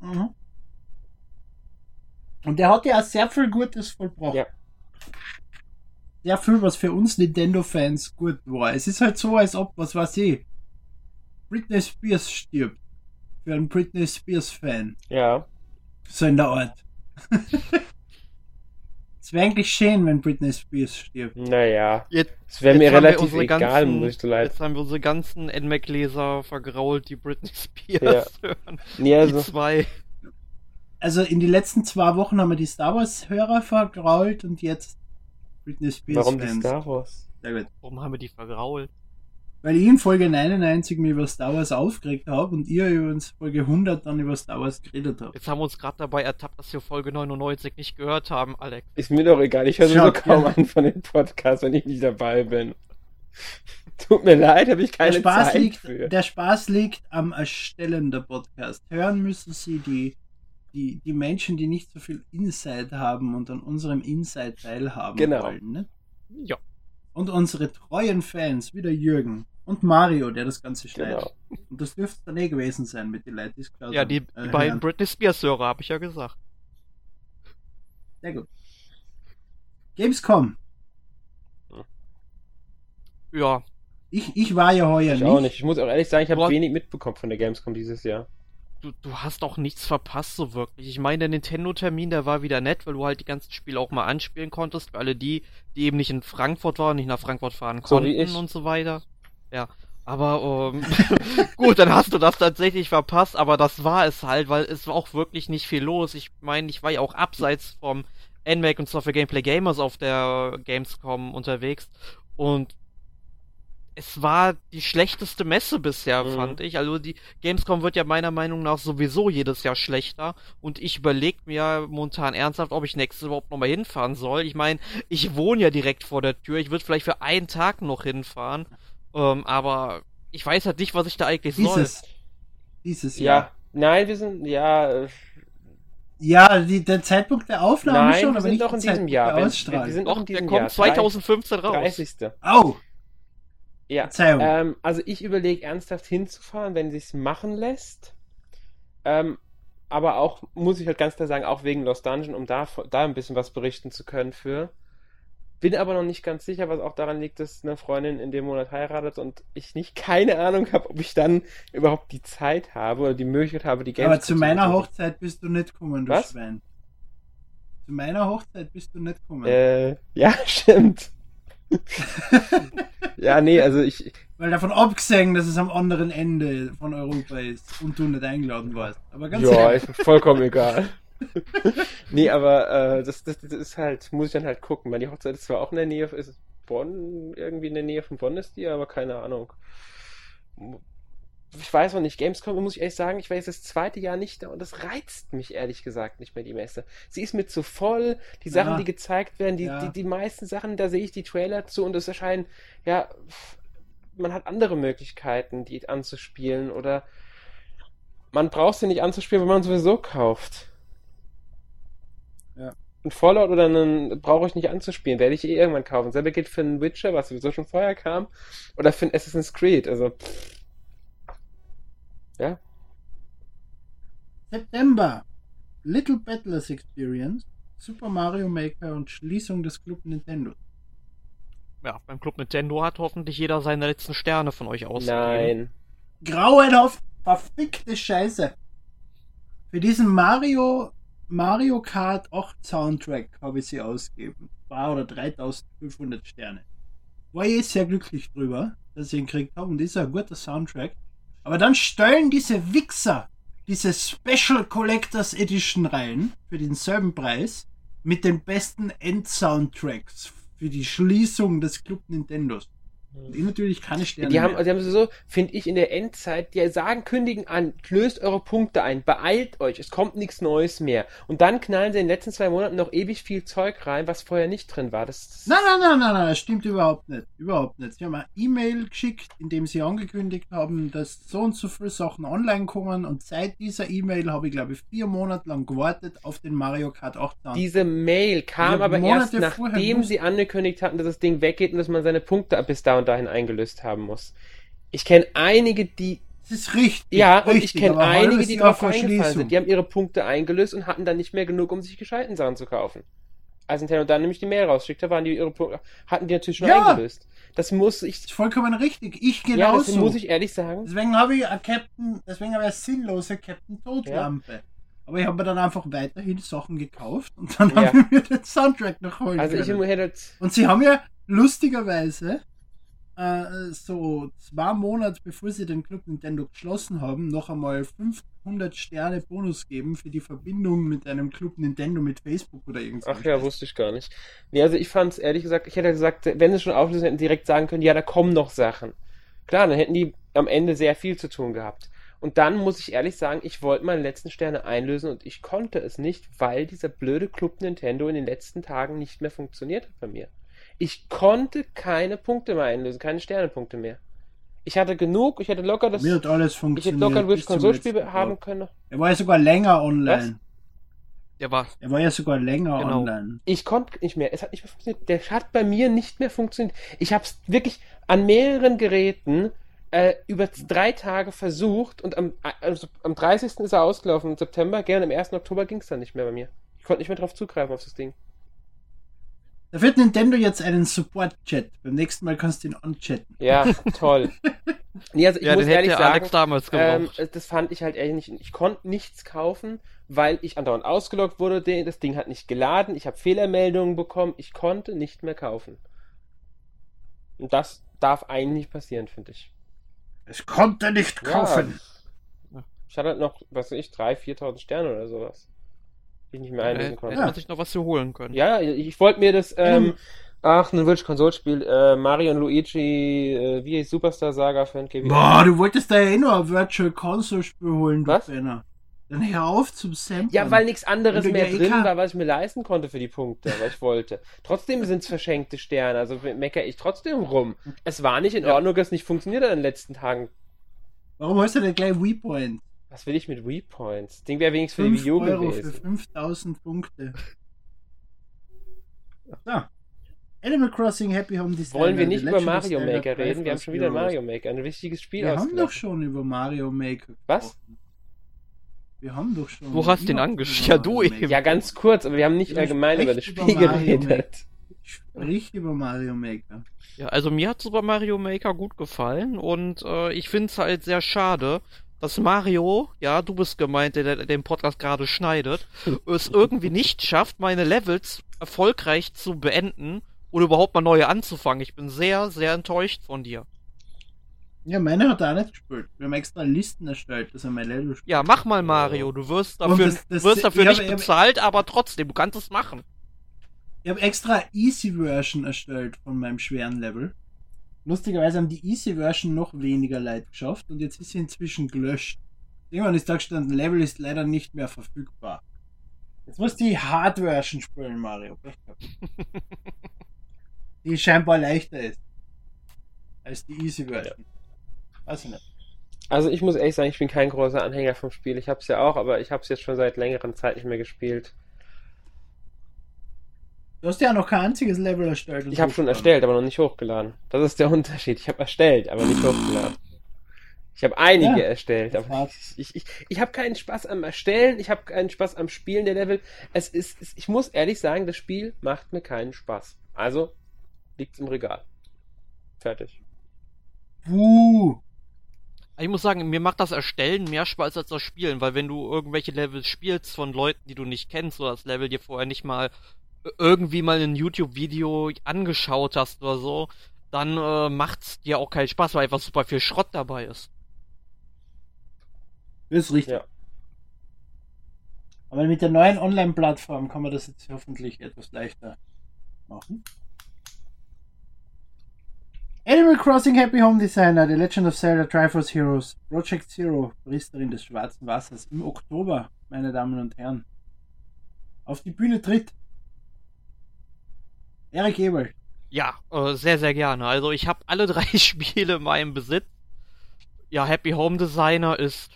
Mhm. Und der hat ja auch sehr viel Gutes vollbracht. Ja. Sehr viel, was für uns Nintendo-Fans gut war. Es ist halt so, als ob, was weiß ich, Britney Spears stirbt. Für einen Britney Spears-Fan. Ja. So in der Art. [laughs] es wäre eigentlich schön, wenn Britney Spears stirbt. Naja. Jetzt, Es wäre mir jetzt haben wir relativ unsere egal, ganzen- muss ich so leid. Jetzt haben wir unsere ganzen NMAC-Leser vergrault, die Britney Spears [laughs] hören. Nee, Die also, zwei. Also in die letzten zwei Wochen haben wir die Star Wars-Hörer vergrault und jetzt Britney warum die Spears-Fans. Star Wars? Sehr gut. Warum haben wir die vergrault? Weil ich in Folge 99 mich über Star Wars aufgeregt habe und ihr über uns Folge 100 dann über Star Wars geredet habt. Jetzt haben wir uns gerade dabei ertappt, dass wir Folge 99 nicht gehört haben, Alex. Ist mir doch egal, ich höre sowieso kaum ja. an von den Podcasts, wenn ich nicht dabei bin. Tut mir leid, habe ich Der keine Spaß, Zeit liegt, für. der Spaß liegt am Erstellen der Podcast. Hören müssen sie die, die, die Menschen, die nicht so viel Insight haben und an unserem Insight teilhaben Genau. wollen. Ne? Ja. Und unsere treuen Fans, wie der Jürgen und Mario, der das Ganze schneidet. Genau. Und das dürfte dann eh gewesen sein mit den Leuten, die es geschaut Ja, haben. die, Äh, die beiden hören. Britney Spears-Hörer, habe ich ja gesagt. Sehr gut. Gamescom. Ja, Ich, ich war ja heuer Ich nicht. auch nicht. Ich muss auch ehrlich sagen, ich habe wenig mitbekommen von der Gamescom dieses Jahr. du, du hast auch nichts verpasst so wirklich. Ich meine, der Nintendo-Termin, der war wieder nett, weil du halt die ganzen Spiele auch mal anspielen konntest. Für alle die, die eben nicht in Frankfurt waren, nicht nach Frankfurt fahren So konnten wie ich. und so weiter. Ja. Aber ähm, [laughs] gut, dann hast du das tatsächlich verpasst, aber das war es halt, weil es war auch wirklich nicht viel los. Ich meine, ich war ja auch abseits vom NMAC und für Gameplay Gamers auf der Gamescom unterwegs und es war die schlechteste Messe bisher, Mhm. fand ich. Also die Gamescom wird ja meiner Meinung nach sowieso jedes Jahr schlechter und ich überlege mir momentan ernsthaft, ob ich nächstes überhaupt nochmal hinfahren soll. Ich meine, ich wohne ja direkt vor der Tür. Ich würde vielleicht für einen Tag noch hinfahren, ähm, aber ich weiß halt nicht, was ich da eigentlich soll. Dieses. Dieses Ja, Jahr. nein, wir sind, ja, äh, Ja, die, der Zeitpunkt der Aufnahme Nein, schon, die aber sind nicht doch der in diesem Jahr. der Wenn- Ausstrahlung. die sind Doch, noch in der diesem kommt Jahr. 2015 raus. 30. Au! Ja. Ähm, also ich überlege ernsthaft hinzufahren, wenn sich's machen lässt. Ähm, aber auch, muss ich halt ganz klar sagen, auch wegen Lost Dungeon, um da, da ein bisschen was berichten zu können für. Bin aber noch nicht ganz sicher, was auch daran liegt, dass eine Freundin in dem Monat heiratet und ich nicht [laughs] keine Ahnung habe, ob ich dann überhaupt die Zeit habe oder die Möglichkeit habe, die Games aber zu meiner. Hochzeit bist du nicht gekommen, du Was? Schwein. Zu meiner Hochzeit bist du nicht gekommen. Äh, ja, [laughs] stimmt. ja, nee, also ich, Weil davon abgesehen, dass es am anderen Ende von Europa ist und du nicht eingeladen warst. Aber ganz ja, ehrlich, ist vollkommen egal. [laughs] nee, aber äh, das, das, das ist halt, muss ich dann halt gucken, weil die Hochzeit ist zwar auch in der Nähe, ist Bonn, irgendwie in der Nähe von Bonn ist die, aber keine Ahnung. Ich weiß noch nicht, Gamescom, muss ich ehrlich sagen, ich war jetzt das zweite Jahr nicht da und das reizt mich ehrlich gesagt nicht mehr, die Messe. Sie ist mir zu voll, die Sachen, Ja. die gezeigt werden, die, Ja. die, die meisten Sachen, da sehe ich die Trailer zu und es erscheinen, ja, man hat andere Möglichkeiten, die anzuspielen oder man braucht sie nicht anzuspielen, wenn man sowieso kauft. Ja. Ein Fallout oder einen brauche ich nicht anzuspielen, werde ich eh irgendwann kaufen. Selber gilt für einen Witcher, was sowieso schon vorher kam, oder für ein Assassin's Creed. Also, pff. ja. September. Little Battlers Experience, Super Mario Maker und Schließung des Club Nintendo. Ja, beim Club Nintendo hat hoffentlich jeder seine letzten Sterne von euch ausgegeben. Nein. Grauenhaft verfickte Scheiße. Für diesen Mario Mario Kart 8 Soundtrack habe ich sie ausgegeben. 2 oder 3500 Sterne. War ich sehr glücklich drüber, dass ich ihn gekriegt habe und das ist ein guter Soundtrack. Aber dann stellen diese Wichser diese Special Collectors Edition rein für denselben Preis mit den besten End-Soundtracks für die Schließung des Club Nintendos. Ich natürlich keine Sterne Die haben, mehr. die haben so, finde ich, in der Endzeit, die sagen, kündigen an, löst eure Punkte ein, beeilt euch, es kommt nichts Neues mehr. Und dann knallen sie in den letzten zwei Monaten noch ewig viel Zeug rein, was vorher nicht drin war. Das, Nein, nein, nein, nein, nein, das stimmt überhaupt nicht. Überhaupt nicht. Sie haben eine E-Mail geschickt, in dem sie angekündigt haben, dass so und so viele Sachen online kommen und seit dieser E-Mail habe ich, glaube ich, vier Monate lang gewartet auf den Mario Kart 8 Sound. Diese Mail kam aber Monate erst nachdem sie angekündigt hatten, dass das Ding weggeht und dass man seine Punkte bis da und dahin eingelöst haben muss. Ich kenne einige, die Das ist richtig. Ja, und richtig, ich kenne einige, die vor eingefallen sind. Die haben ihre Punkte eingelöst und hatten dann nicht mehr genug, um sich gescheiten Sachen zu kaufen. Als Nintendo dann nämlich die Mail rausschickte, waren die ihre Punkte, hatten die natürlich schon Ja. eingelöst. Das muss ich, Das ist vollkommen richtig. Ich ja, genauso. das muss ich ehrlich sagen. Deswegen habe ich Captain, deswegen habe ich eine sinnlose Captain Toad-Lampe. Aber ich habe mir dann einfach weiterhin Sachen gekauft und dann Ja. habe ich mir den Soundtrack noch holen Also ich können. hätte jetzt, Und sie haben ja lustigerweise äh, so zwei Monate bevor sie den Club Nintendo geschlossen haben, noch einmal 500 Sterne Bonus geben für die Verbindung mit einem Club Nintendo mit Facebook oder irgendwas. ach ja, wusste ich gar nicht. Nee, also ich fand es ehrlich gesagt, ich hätte gesagt, wenn sie schon auflösen, hätten direkt sagen können, ja, da kommen noch Sachen. Klar, dann hätten die am Ende sehr viel zu tun gehabt. Und dann muss ich ehrlich sagen, ich wollte meine letzten Sterne einlösen und ich konnte es nicht, weil dieser blöde Club Nintendo in den letzten Tagen nicht mehr funktioniert hat bei mir. Ich konnte keine Punkte mehr einlösen, keine Sternepunkte mehr. Ich hatte genug, ich hätte locker das, Mir hat alles ich funktioniert. hätte locker ein letzten haben können. Er war ja sogar länger online. Der war. Er war ja sogar länger Genau. online. Ich konnte nicht mehr. Es hat nicht mehr funktioniert. Der hat bei mir nicht mehr funktioniert. Ich habe es wirklich an mehreren Geräten äh, über drei Tage versucht und am, also am 30. ist er ausgelaufen im September, gerne am 1. Oktober ging es dann nicht mehr bei mir. Ich konnte nicht mehr drauf zugreifen auf das Ding. Da wird Nintendo jetzt einen Support-Chat. Beim nächsten Mal kannst du ihn anchatten. Ja, toll. [laughs] Nee, also ich ja, muss den hätte ehrlich sagen, Alex damals ähm, gebraucht. das fand ich halt ehrlich nicht. Ich konnte nichts kaufen, weil ich andauernd ausgeloggt wurde. De- Das Ding hat nicht geladen. Ich habe Fehlermeldungen bekommen. Ich konnte nicht mehr kaufen. Und das darf eigentlich nicht passieren, finde ich. Es konnte nicht kaufen. Ja. Ich hatte halt noch, was weiß ich, 3.000, 4.000 Sterne oder sowas. Ich nicht mehr hätte konnte. hätte man sich noch was zu holen können. Ja, ich wollte mir das, ähm, ach, ein Virtual Konsolspiel, äh, Mario und Luigi, äh, wie heißt Superstar Saga für ein KW. Boah, du wolltest da ja eh nur ein Virtual Console Spiel holen, du Was? Penner. Dann hör auf zum Samplen. Ja, weil nichts anderes mehr eh drin kann- war, was ich mir leisten konnte für die Punkte, was ich wollte. Trotzdem sind es verschenkte Sterne, also meckere ich trotzdem rum. Es war nicht in Ordnung, dass es nicht funktioniert hat in den letzten Tagen. Warum hast du denn gleich WePoint? Was will ich mit Wii Points? Ding wäre wenigstens für die 5 Wii U Euro für gewesen. 5000 Punkte. So. Animal Crossing Happy Home Designer. Wollen wir nicht über Mario Zelda Maker reden? Wir haben schon wieder. Mario Maker, ein wichtiges Spiel Wir haben doch schon über Mario Maker Was? Wir haben doch schon. Du hast den über angesch- Mario ja, du eben. Ja, ganz kurz, aber wir haben nicht allgemein über das Spiel über Mario geredet. Sprich über Mario Maker. Ja, also mir hat Super Mario Maker gut gefallen und äh, ich finde es halt sehr schade, dass Mario, ja, du bist gemeint, der, den Podcast gerade schneidet, [laughs] es irgendwie nicht schafft, meine Levels erfolgreich zu beenden oder überhaupt mal neue anzufangen. Ich bin sehr, sehr enttäuscht von dir. Ja, meine hat er auch nicht gespielt. Wir haben extra Listen erstellt, dass er mein Level spielt. Ja, mach mal Mario, du wirst dafür, das- das- wirst dafür ich nicht hab- ich hab- bezahlt, aber trotzdem, du kannst es machen. Ich habe extra Easy Version erstellt von meinem schweren Level. Lustigerweise haben die Easy Version noch weniger Leid geschafft und jetzt ist sie inzwischen gelöscht. Irgendwann ist da gestanden, Level ist leider nicht mehr verfügbar. Jetzt muss die Hard Version spielen, Mario. [laughs] Die scheinbar leichter ist als die Easy Version. Weiß ich nicht. Also ich muss ehrlich sagen, ich bin kein großer Anhänger vom Spiel. Ich habe es ja auch, aber ich habe es jetzt schon seit längerer Zeit nicht mehr gespielt. Du hast ja noch kein einziges Level erstellt. Ich habe schon erstellt, aber noch nicht hochgeladen. Das ist der [laughs] Unterschied. Ich habe erstellt, aber nicht hochgeladen. Ich habe einige Ja, erstellt, aber ich, ich, ich habe keinen Spaß am Erstellen, ich habe keinen Spaß am Spielen der Level. Es ist, es, ich muss ehrlich sagen, das Spiel macht mir keinen Spaß. Also liegt's im Regal. Fertig. Puh. Ich muss sagen, mir macht das Erstellen mehr Spaß als das Spielen, weil wenn du irgendwelche Levels spielst von Leuten, die du nicht kennst oder das Level dir vorher nicht mal irgendwie mal ein YouTube-Video angeschaut hast oder so, dann äh, macht's dir auch keinen Spaß, weil einfach super viel Schrott dabei ist. Das ist richtig. Ja. Aber mit der neuen Online-Plattform kann man das jetzt hoffentlich etwas leichter machen. Animal Crossing Happy Home Designer, The Legend of Zelda Triforce Heroes, Project Zero, Priesterin des schwarzen Wassers im Oktober, meine Damen und Herren. Auf die Bühne tritt Erik Ebel. Ja, äh, sehr, sehr gerne. Also ich habe alle [laughs] drei Spiele in meinem Besitz. Ja, Happy Home Designer ist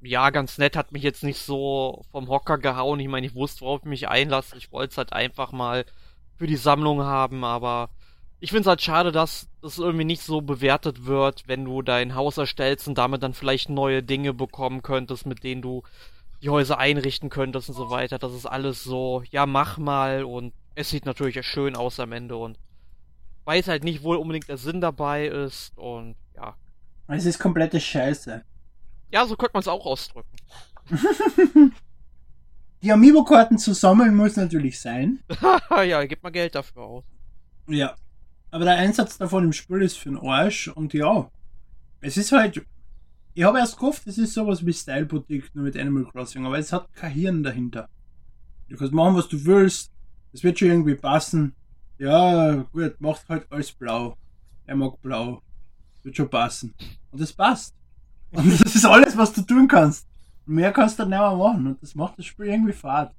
ja ganz nett, hat mich jetzt nicht so vom Hocker gehauen. Ich meine, ich wusste, worauf ich mich einlasse. Ich wollte es halt einfach mal für die Sammlung haben, aber ich finde es halt schade, dass das irgendwie nicht so bewertet wird, wenn du dein Haus erstellst und damit dann vielleicht neue Dinge bekommen könntest, mit denen du die Häuser einrichten könntest und so weiter. Das ist alles so, ja, mach mal und es sieht natürlich schön aus am Ende und weiß halt nicht, wo unbedingt der Sinn dabei ist und ja. Es ist komplette Scheiße. Ja, so könnte man es auch ausdrücken. [laughs] Die Amiibo-Karten zu sammeln muss natürlich sein. [laughs] ja, gib mal Geld dafür aus. Ja. Aber der Einsatz davon im Spiel ist für den Arsch und ja. Es ist halt. Ich habe erst gehofft, es ist sowas wie Style Boutique nur mit Animal Crossing, aber es hat kein Hirn dahinter. Du kannst machen, was du willst. Es wird schon irgendwie passen. Ja, gut, macht halt alles blau. Er mag blau. Wird schon passen. Und es passt. Und [laughs] das ist alles, was du tun kannst. Mehr kannst du dann nicht mehr machen. Und das macht das Spiel irgendwie fad.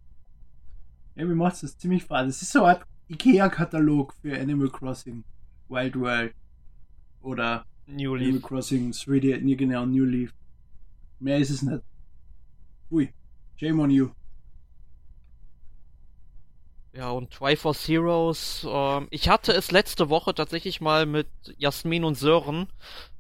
Irgendwie macht es das ziemlich fad. Es ist so eine Art IKEA-Katalog für Animal Crossing Wild World. Oder New Animal Leaf. Crossing 3D, nie genau, New Leaf. Mehr ist es nicht. Ui, shame on you. Ja, und Triforce Heroes, ähm, ich hatte es letzte Woche tatsächlich mal mit Jasmin und Sören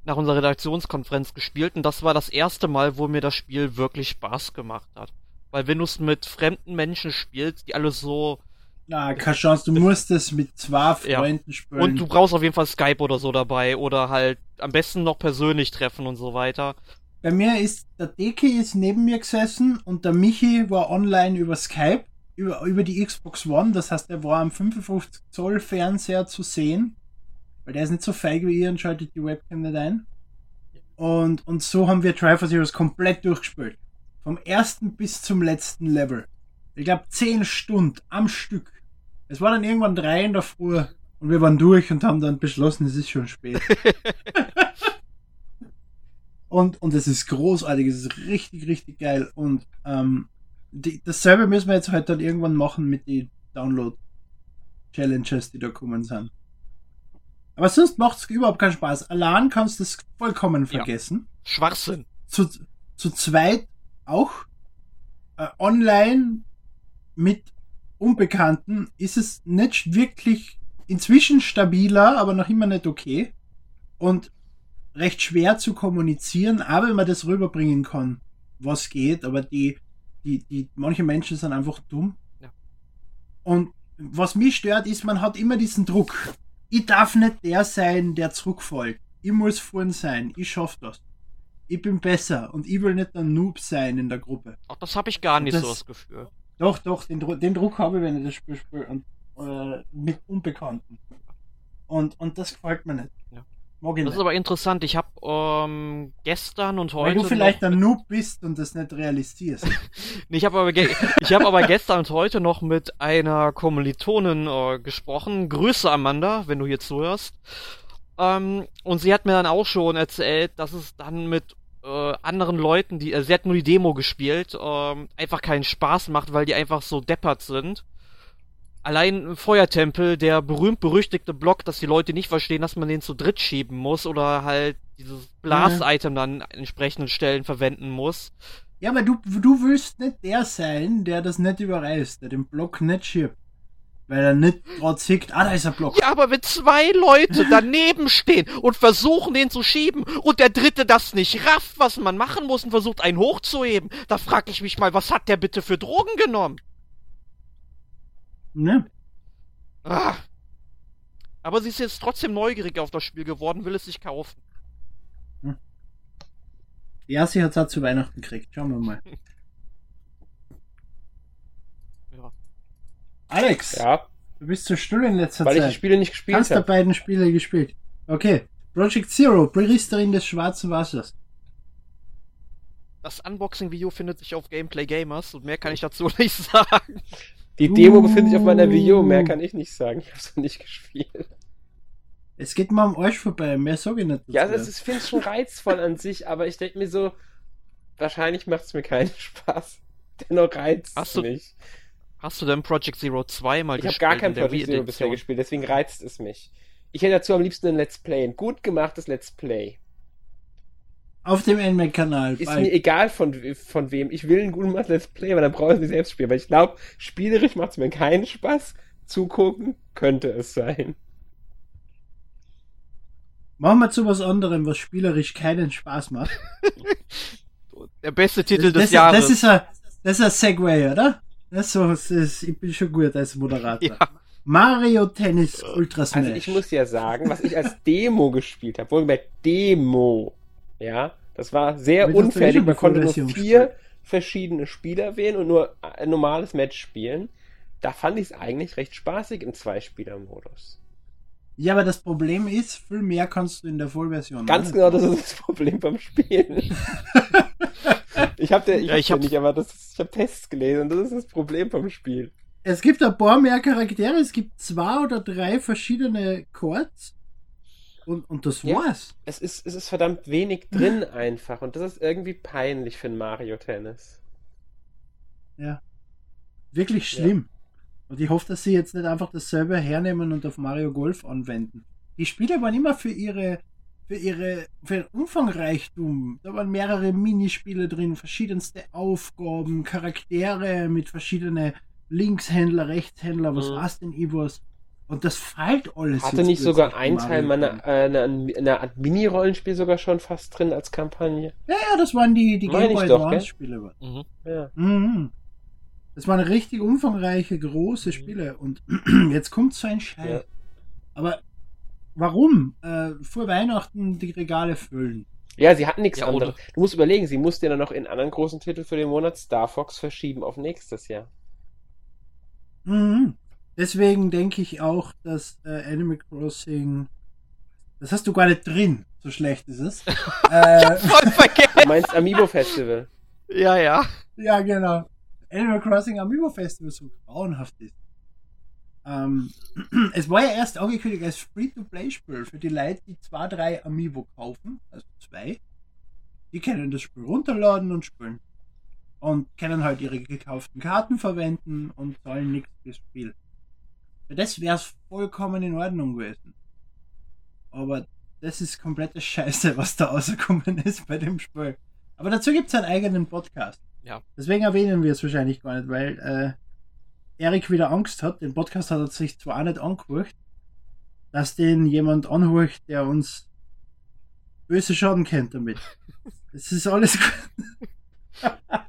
nach unserer Redaktionskonferenz gespielt und das war das erste Mal, wo mir das Spiel wirklich Spaß gemacht hat. Weil wenn du es mit fremden Menschen spielst, die alle so Na, keine Chance, du musst es mit zwei Ja. Freunden spielen. Und du brauchst auf jeden Fall Skype oder so dabei oder halt am besten noch persönlich treffen und so weiter. Bei mir ist der Deki ist neben mir gesessen und der Michi war online über Skype, über, über die Xbox One. Das heißt, er war am 55 Zoll Fernseher zu sehen, weil der ist nicht so feig wie ihr und schaltet die Webcam nicht ein. Und, und so haben wir Triforce Heroes komplett durchgespielt. Vom ersten bis zum letzten Level. Ich glaube 10 Stunden am Stück. Es war dann irgendwann drei in der Früh und wir waren durch und haben dann beschlossen, es ist schon spät. [laughs] Und, und es ist großartig, es ist richtig, richtig geil. Und ähm, die, dasselbe müssen wir jetzt halt dann irgendwann machen mit den Download-Challenges, die da kommen sind. Aber sonst macht es überhaupt keinen Spaß. Allein kannst du es vollkommen Ja. vergessen. Schwachsinn. Zu, zu zweit auch äh, online mit Unbekannten ist es nicht wirklich inzwischen stabiler, aber noch immer nicht okay. Und recht schwer zu kommunizieren, aber wenn man das rüberbringen kann, was geht, aber die, die, die, manche Menschen sind einfach dumm. Ja. Und was mich stört, ist, man hat immer diesen Druck. Ich darf nicht der sein, der zurückfällt. Ich muss vorn sein. Ich schaff das. Ich bin besser und ich will nicht ein Noob sein in der Gruppe. Ach, das habe ich gar nicht Das- so das Gefühl. Doch, doch, den, den Druck habe ich, wenn ich das Spiel spiele. Und, äh, mit Unbekannten. Und, und das gefällt mir nicht. Ja. Ich Das ist aber interessant. Ich habe ähm, gestern und Weil heute du vielleicht ein Noob bist und das nicht realisierst. [laughs] Nee, ich habe aber, ge ich hab aber gestern und heute noch mit einer Kommilitonin äh, gesprochen. Grüße Amanda, wenn du hier zuhörst. Ähm, und sie hat mir dann auch schon erzählt, dass es dann mit äh, anderen Leuten, die, äh, sie hat nur die Demo gespielt, ähm, einfach keinen Spaß macht, weil die einfach so deppert sind. Allein im Feuertempel, der berühmt-berüchtigte Block, dass die Leute nicht verstehen, dass man den zu dritt schieben muss oder halt dieses Blas-Item dann an entsprechenden Stellen verwenden muss. Ja, aber du, du willst nicht der sein, der das nicht überreißt, der den Block nicht schiebt. Weil er nicht gerade sieht, ah, da ist ein Block. Ja, aber wenn zwei Leute daneben stehen und versuchen, den zu schieben und der dritte das nicht rafft, was man machen muss und versucht, einen hochzuheben, da frag ich mich mal, was hat der bitte für Drogen genommen? Ne? Ah. Aber sie ist jetzt trotzdem neugierig auf das Spiel geworden, will es sich kaufen. Ja, sie hat es auch zu Weihnachten gekriegt. Schauen wir mal. [laughs] Ja. Alex, Ja, du bist zu still in letzter weil ich die Zeit. Spiele nicht gespielt Hast du habe. beiden Spiele gespielt? Okay. Project Zero, Priesterin des schwarzen Wassers. Das Unboxing-Video findet sich auf Gameplay Gamers und mehr kann ich dazu [laughs] nicht sagen. Die Demo befindet sich auf meiner Uh. Wii U, mehr kann ich nicht sagen. Ich habe es noch nicht gespielt. Es geht mal am Arsch vorbei, mehr sage ich nicht. Ja, das ist, ich finde es schon reizvoll an sich, aber ich denke mir so, wahrscheinlich macht es mir keinen [laughs] Spaß. Dennoch reizt es mich. Hast du denn Project Zero 2 mal Ich habe gespielt? gar kein in der Project Zero bisher gespielt, deswegen reizt es mich. Ich hätte dazu am liebsten ein Let's Play, ein gut gemachtes Let's Play. Auf dem NMAC-Kanal. Ist bald. mir egal von, von wem. Ich will ein gut gemachtes Let's Play, aber dann brauche ich es nicht selbst spielen. Weil ich glaube, spielerisch macht es mir keinen Spaß. Zugucken könnte es sein. Machen wir zu was anderem, was spielerisch keinen Spaß macht. [laughs] Der beste Titel das, des Jahres. Das ist ein, das ist ein Segway, oder? Das ist so, das ist, ich bin schon gut als Moderator. ja. Mario Tennis Ultra Smash. Also ich muss ja sagen, was ich als Demo gespielt habe, wohlgemerkt Demo, ja, das war sehr eh unfertig. schon Man konnte nur vier verschiedene Spieler wählen und nur ein normales Match spielen. Da fand ich es eigentlich recht spaßig im Zweispieler-Modus. Ja, aber das Problem ist, viel mehr kannst du in der Vollversion Ganz nicht. genau, das ist das Problem beim Spielen. [laughs] ich habe ich Ja, hab ich ja hab's- nicht, aber das ist, ich habe Tests gelesen und das ist das Problem beim Spiel. Es gibt ein paar mehr Charaktere, es gibt zwei oder drei verschiedene Chords. Und, und das Ja. war's. Es ist, es ist verdammt wenig drin einfach und das ist irgendwie peinlich für ein Mario Tennis. Wirklich schlimm. Und ich hoffe, dass sie jetzt nicht einfach dasselbe hernehmen und auf Mario Golf anwenden. Die Spiele waren immer für ihre, für ihre, für ihren Umfangreichtum. Da waren mehrere Minispiele drin, verschiedenste Aufgaben, Charaktere mit verschiedenen Linkshändler, Rechtshändler, was Mhm. war's denn Ivos? Und das fällt alles. Hatte nicht sogar ein Teil meiner, äh, eine, eine Art Mini-Rollenspiel sogar schon fast drin als Kampagne? Ja, ja, das waren die, die Game Boy doch, Advance gell? Spiele. Mhm. Ja. Mhm. Das waren richtig umfangreiche, große Spiele. Und [clears throat] jetzt kommt so ein Scheiß. Ja. Aber warum äh, vor Weihnachten die Regale füllen? Ja, sie hatten nichts Ja, oder- anderes. Du musst überlegen, sie mussten ja dann noch in anderen großen Titel für den Monat Star Fox verschieben auf nächstes Jahr. Mhm. Deswegen denke ich auch, dass äh, Animal Crossing. Das hast du gar nicht drin. So schlecht ist es. [laughs] äh, Voll vergessen. Du meinst Amiibo Festival? Ja, ja. ja, genau. Animal Crossing Amiibo Festival so grauenhaft ist. Ähm, [clears throat] es war ja erst angekündigt als Free-to-Play-Spiel für die Leute, die zwei, drei Amiibo kaufen, also zwei. Die können das Spiel runterladen und spielen. Und können halt ihre gekauften Karten verwenden und zahlen nichts fürs Spiel. Das wäre es vollkommen in Ordnung gewesen. Aber das ist komplette Scheiße, was da rausgekommen [laughs] ist bei dem Spiel. Aber dazu gibt es einen eigenen Podcast. Ja. Deswegen erwähnen wir es wahrscheinlich gar nicht, weil äh, Erik wieder Angst hat. Den Podcast hat er sich zwar auch nicht angehört, dass den jemand anhört, der uns böse Schaden kennt damit. [laughs] Es ist alles gut. [laughs]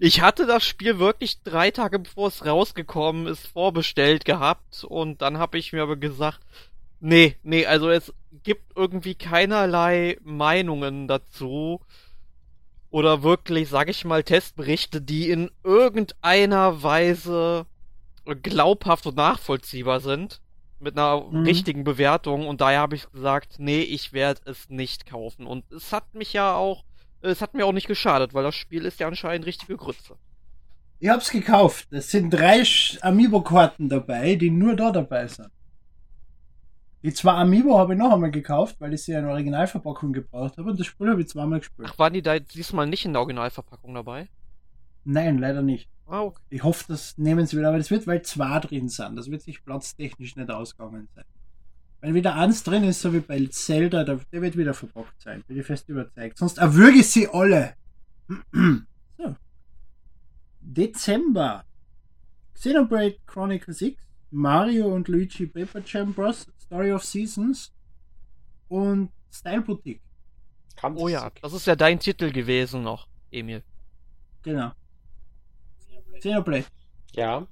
Ich hatte das Spiel wirklich drei Tage bevor es rausgekommen ist vorbestellt gehabt und dann habe ich mir aber gesagt, nee, nee, also es gibt irgendwie keinerlei Meinungen dazu oder wirklich, sag ich mal, Testberichte, die in irgendeiner Weise glaubhaft und nachvollziehbar sind mit einer Mhm. richtigen Bewertung und daher habe ich gesagt, nee, ich werde es nicht kaufen und es hat mich ja auch es hat mir auch nicht geschadet, weil das Spiel ist ja anscheinend richtige Grütze. Ich hab's gekauft. Es sind drei Amiibo-Karten dabei, die nur da dabei sind. Die zwei Amiibo habe ich noch einmal gekauft, weil ich sie in Originalverpackung gebraucht habe und das Spiel habe ich zweimal gespielt. Ach, waren die da diesmal nicht in der Originalverpackung dabei? Nein, leider nicht. Ah, okay. Ich hoffe, das nehmen sie wieder, aber das wird, weil zwei drin sind. Das wird sich platztechnisch nicht ausgegangen sein. Wenn wieder eins drin ist, so wie bei Zelda, der, der wird wieder verpackt sein. Bin ich fest überzeugt. Sonst erwürge ich sie alle. [clears throat] so. Dezember. Xenoblade Chronicles X, Mario und Luigi Paper Jam Bros. Story of Seasons und Style Boutique. Oh ja, das ist ja dein Titel gewesen noch, Emil. Genau. Xenoblade. Ja.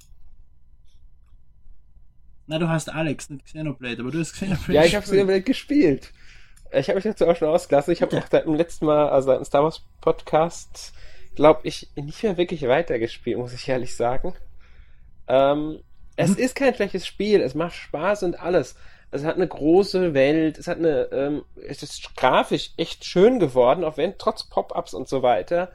Na, du hast Alex, nicht Xenoblade, aber du hast Xenoblade. Ja, ich habe. Xenoblade gespielt. Ich habe mich dazu auch schon ausgelassen. Ich habe auch seit dem letzten Mal, also seit dem Star Wars Podcast, glaube ich, nicht mehr wirklich weitergespielt, muss ich ehrlich sagen. Ähm, es Mhm. ist kein schlechtes Spiel, es macht Spaß und alles. Es hat eine große Welt, es hat eine, ähm, es ist grafisch echt schön geworden, auch wenn trotz Pop-ups und so weiter.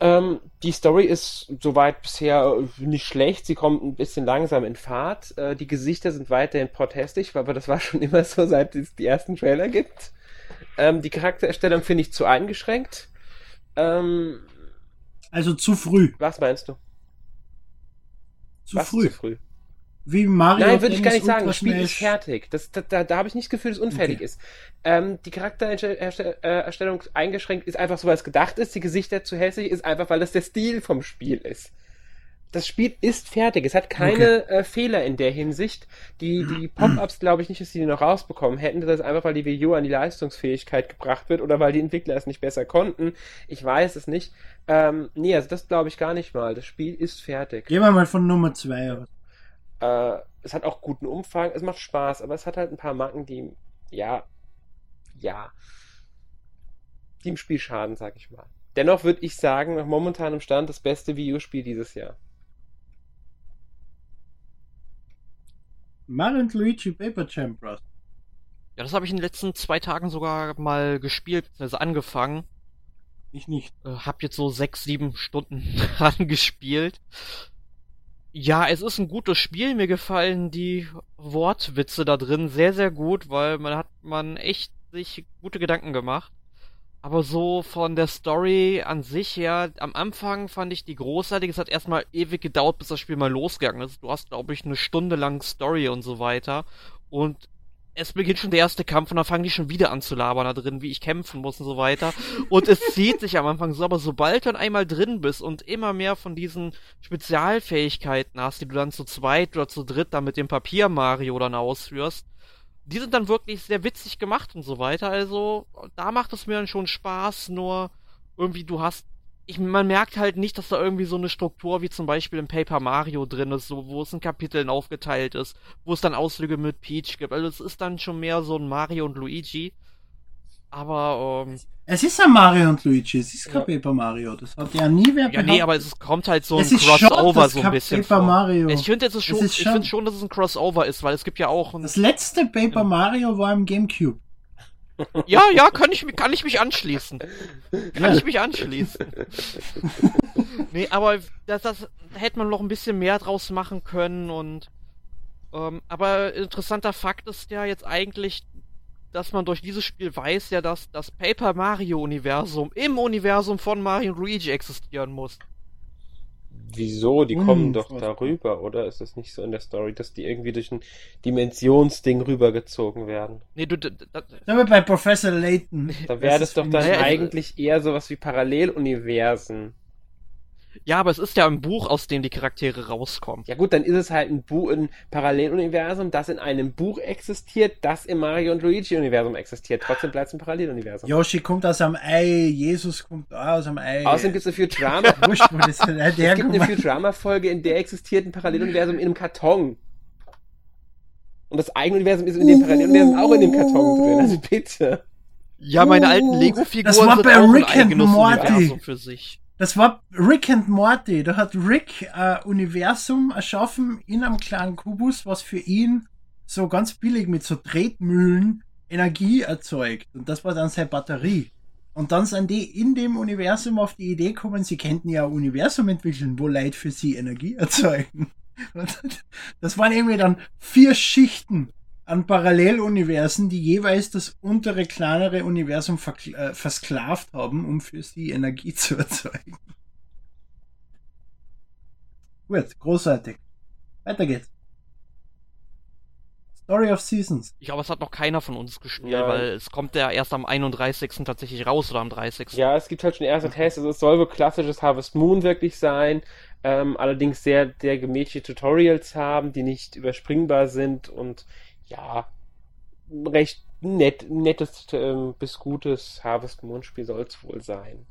Ähm, die Story ist soweit bisher nicht schlecht. Sie kommt ein bisschen langsam in Fahrt. Äh, die Gesichter sind weiterhin protestig, aber das war schon immer so, seit es die ersten Trailer gibt. Ähm, die Charaktererstellung finde ich zu eingeschränkt. Ähm, Also zu früh. was meinst du? Zu was früh. Zu früh? Wie Mario. Nein, würde ich gar nicht sagen. Das Spiel ist fertig. Das, da da, da habe ich nicht das Gefühl, dass es unfertig Okay. ist. Ähm, die Charaktererstellung eingeschränkt ist einfach so, weil es gedacht ist. Die Gesichter zu hässlich ist einfach, weil das der Stil vom Spiel ist. Das Spiel ist fertig. Es hat keine äh, Fehler in der Hinsicht. Die, die [clears throat] Pop-Ups glaube ich nicht, dass die die noch rausbekommen hätten. Das ist einfach, weil die Wii an die Leistungsfähigkeit gebracht wird oder weil die Entwickler es nicht besser konnten. Ich weiß es nicht. Ähm, nee, also das glaube ich gar nicht mal. Das Spiel ist fertig. Gehen wir mal von Nummer 2 aus. Äh, es hat auch guten Umfang, es macht Spaß, aber es hat halt ein paar Macken, die, ja, ja, die im Spiel schaden, sag ich mal. Dennoch würde ich sagen, nach momentanem Stand das beste Wii U-Spiel dieses Jahr. Mario und Luigi Paper Bros. Ja, das habe ich in den letzten zwei Tagen sogar mal gespielt, beziehungsweise angefangen. Ich nicht. Äh, hab jetzt so sechs, sieben Stunden [laughs] dran gespielt. Ja, es ist ein gutes Spiel. Mir gefallen die Wortwitze da drin sehr, sehr gut, weil man hat man echt sich gute Gedanken gemacht. Aber so von der Story an sich her, am Anfang fand ich die großartig. Es hat erstmal ewig gedauert, bis das Spiel mal losgegangen ist. Du hast, glaube ich, eine Stunde lang Story und so weiter. Und es beginnt schon der erste Kampf und dann fangen die schon wieder an zu labern da drin, wie ich kämpfen muss und so weiter. Und es [laughs] zieht sich am Anfang so, aber sobald du dann einmal drin bist und immer mehr von diesen Spezialfähigkeiten hast, die du dann zu zweit oder zu dritt dann mit dem Papier Mario dann ausführst, die sind dann wirklich sehr witzig gemacht und so weiter. Also, da macht es mir dann schon Spaß, nur irgendwie du hast ich, man merkt halt nicht, dass da irgendwie so eine Struktur wie zum Beispiel im Paper Mario drin ist, so, wo es in Kapiteln aufgeteilt ist, wo es dann Ausflüge mit Peach gibt. Also es ist dann schon mehr so ein Mario und Luigi. Aber, ähm, Es ist ja Mario und Luigi, es ist kein Ja. Paper Mario. Das hat ja nie wer ja, nee, aber es kommt halt so ein Es ist schon Crossover das so ein bisschen Paper vor. Mario. Ich finde jetzt ist schon, Es ist ich schon- finde schon, dass es ein Crossover ist, weil es gibt ja auch ein, Das letzte Paper Mario war im Gamecube. Ja, ja, kann ich, kann ich mich anschließen. Kann ich mich anschließen. [laughs] nee, aber das, das da hätte man noch ein bisschen mehr draus machen können und ähm, aber interessanter Fakt ist ja jetzt eigentlich, dass man durch dieses Spiel weiß ja, dass das Paper Mario Universum im Universum von Mario und Luigi existieren muss. Wieso? Die kommen doch Unfassbar. darüber, oder? Ist es nicht so in der Story, dass die irgendwie durch ein Dimensionsding rübergezogen werden? Nee, du, d- d- Aber bei Professor Layton. Da wäre das ist doch dann Naja, eigentlich eher sowas wie Paralleluniversen. Ja, aber es ist ja ein Buch, aus dem die Charaktere rauskommen. Ja gut, dann ist es halt ein, Bu ein Paralleluniversum, das in einem Buch existiert, das im Mario und Luigi Universum existiert. Trotzdem bleibt es ein Paralleluniversum. Yoshi kommt aus einem Ei, Jesus kommt aus einem Ei. Außerdem gibt es eine Futurama. [laughs] [laughs] Es gibt eine. Futurama-Folge, in der existiert ein Paralleluniversum in einem Karton. Und das Eigenuniversum ist in dem Paralleluniversum auch in dem Karton drin. Also bitte. Ja, meine Uh, alten Lego-Figuren das war sind bei auch ein Rick and eigenes Morty. Universum für sich. Das war Rick and Morty. Da hat Rick ein Universum erschaffen in einem kleinen Kubus, was für ihn so ganz billig mit so Tretmühlen Energie erzeugt. Und das war dann seine Batterie. Und dann sind die in dem Universum auf die Idee gekommen, sie könnten ja ein Universum entwickeln, wo Leute für sie Energie erzeugen. [laughs] Das waren irgendwie dann vier Schichten an Paralleluniversen, die jeweils das untere, kleinere Universum äh, versklavt haben, um für sie Energie [laughs] zu erzeugen. Gut, großartig. Weiter geht's. Story of Seasons. Ich glaube, es hat noch keiner von uns gespielt, Ja. weil es kommt ja erst am 31. tatsächlich raus oder am 30. Ja, es gibt halt schon erste Tests. Also es soll wohl klassisches Harvest Moon wirklich sein. Ähm, allerdings sehr, sehr gemächliche Tutorials haben, die nicht überspringbar sind und ja, recht nett, nettes ähm, bis gutes Harvest Moon Spiel soll es wohl sein.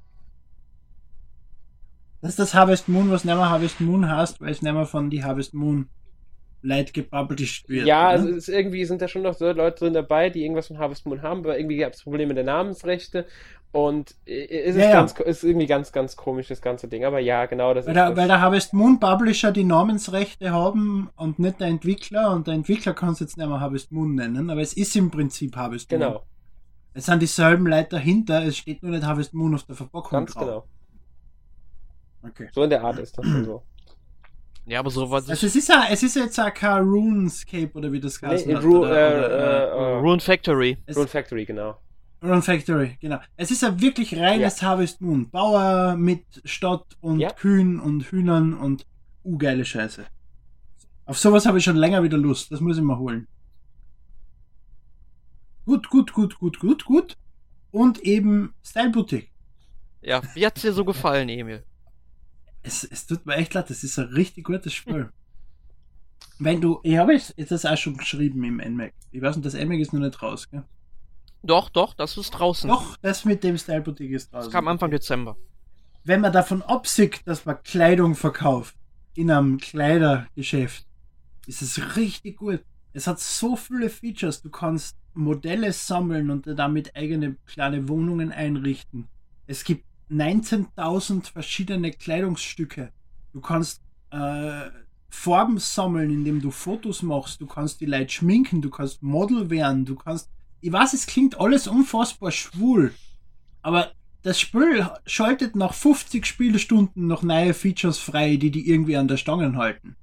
Das ist das Harvest Moon, was nicht mehr Harvest Moon heißt, weil es nicht mehr von die Harvest Moon Leute gepublished wird. Ja, oder? also ist irgendwie sind da schon noch so Leute drin dabei, die irgendwas von Harvest Moon haben, aber irgendwie gab es Probleme mit der Namensrechte und äh, es ist, Ja, ja. ganz, ist irgendwie ganz, ganz komisch, das ganze Ding. Aber ja, genau, das Weil ist der, das. weil der Harvest Moon Publisher die Namensrechte haben und nicht der Entwickler und der Entwickler kann es jetzt nicht mehr Harvest Moon nennen, aber es ist im Prinzip Harvest Moon. Genau, Es sind dieselben Leute dahinter, es steht nur nicht Harvest Moon auf der Verpackung ganz drauf. genau. Okay. So in der Art ist das schon so. Ja, aber so was Also es ist ja, es ist jetzt auch kein RuneScape oder wie das Nee, heißt. in Ru äh, äh, äh, Rune Factory. es, Rune Factory, genau. Rune Factory, genau. Es ist ja wirklich reines Harvest Moon. Bauer mit Stadt und Ja. Kühen und Hühnern und uh, geile Scheiße. Auf sowas habe ich schon länger wieder Lust. Das muss ich mal holen. Gut, gut, gut, gut, gut, gut. Und eben Style Boutique. Ja, wie hat's dir so gefallen, Emil? Es, es tut mir echt leid, das ist ein richtig gutes Spiel. Wenn du, ich habe es jetzt das auch schon geschrieben im NMAC. Ich weiß nicht, das NMAC ist noch nicht raus, gell? Doch, doch, das ist draußen. Doch, das mit dem Style Boutique ist raus. Das kam Anfang Dezember. wenn man davon absieht, dass man Kleidung verkauft in einem Kleidergeschäft, ist es richtig gut. Es hat so viele Features. Du kannst Modelle sammeln und damit eigene kleine Wohnungen einrichten. Es gibt 19.000 verschiedene Kleidungsstücke. Du kannst äh, Farben sammeln, indem du Fotos machst. Du kannst die Leute schminken. Du kannst Model werden. Du kannst. Ich weiß, es klingt alles unfassbar schwul. Aber das Spiel schaltet nach 50 Spielstunden noch neue Features frei, die die irgendwie an der Stange halten.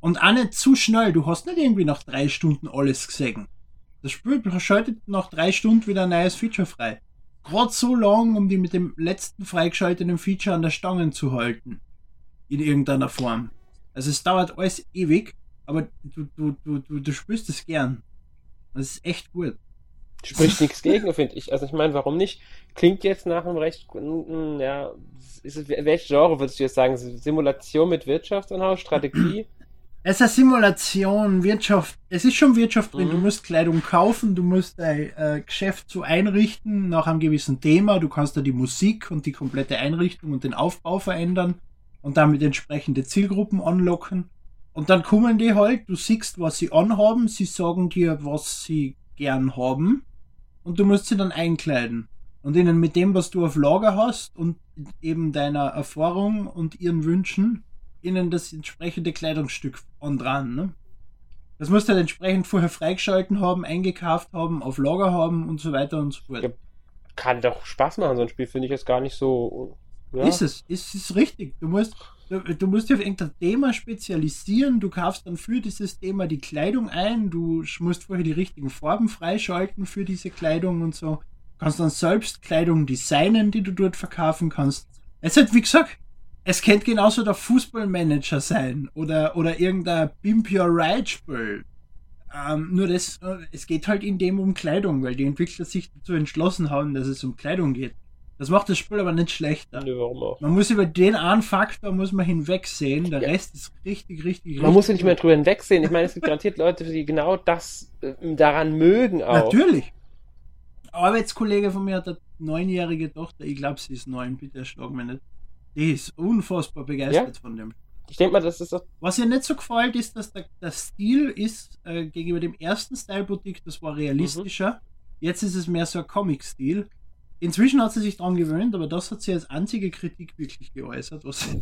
Und auch nicht zu schnell. Du hast nicht irgendwie nach drei Stunden alles gesehen. Das Spiel schaltet nach drei Stunden wieder ein neues Feature frei. Gerade so lang, um die mit dem letzten freigeschalteten Feature an der Stange zu halten. In irgendeiner Form. Also es dauert alles ewig, aber du, du, du, du, du spürst es gern. Das ist echt gut. Spricht nichts gegen, finde ich. Also ich meine, warum nicht? Klingt jetzt nach einem recht, mm, ja, welches Genre würdest du jetzt sagen? Simulation mit Wirtschaftsanhaus, Strategie? Es ist eine Simulation, Wirtschaft. Es ist schon Wirtschaft drin. Mhm. Du musst Kleidung kaufen, du musst dein äh, Geschäft so einrichten nach einem gewissen Thema. Du kannst da die Musik und die komplette Einrichtung und den Aufbau verändern und damit entsprechende Zielgruppen anlocken. Und dann kommen die halt, du siehst, was sie anhaben, sie sagen dir, was sie gern haben und du musst sie dann einkleiden. Und ihnen mit dem, was du auf Lager hast und eben deiner Erfahrung und ihren Wünschen, ihnen das entsprechende Kleidungsstück dran. Ne? Das musst du halt entsprechend vorher freigeschalten haben, eingekauft haben, auf Lager haben und so weiter und so fort. Ja. Kann doch Spaß machen, so ein Spiel finde ich jetzt gar nicht so. Ja. Ist es, ist es richtig. Du musst, du, du musst dich auf irgendein Thema spezialisieren, du kaufst dann für dieses Thema die Kleidung ein, du musst vorher die richtigen Farben freischalten für diese Kleidung und so. Du kannst dann selbst Kleidung designen, die du dort verkaufen kannst. Es hat, wie gesagt, es könnte genauso der Fußballmanager sein oder, oder irgendein Pimp Your Ride Spiel. Ähm, nur das, es geht halt in dem um Kleidung, weil die Entwickler sich dazu entschlossen haben, dass es um Kleidung geht. Das macht das Spiel aber nicht schlechter. Nö, warum auch? Man muss über den einen Faktor muss man hinwegsehen, der Ja. Rest ist richtig, richtig, richtig. Man muss ja nicht mehr drüber hinwegsehen. Ich meine, es gibt garantiert Leute, die genau das äh, daran mögen auch. Natürlich. Arbeitskollege von mir hat eine neunjährige Tochter, ich glaube, sie ist neun, bitte schlag mich nicht. Die ist unfassbar begeistert von dem. Ich denke mal, das ist doch. Was ihr nicht so gefällt, ist, dass der, der Stil ist äh, gegenüber dem ersten Style Boutique, das war realistischer. Jetzt ist es mehr so ein Comic-Stil. Inzwischen hat sie sich daran gewöhnt, aber das hat sie als einzige Kritik wirklich geäußert. Was [laughs]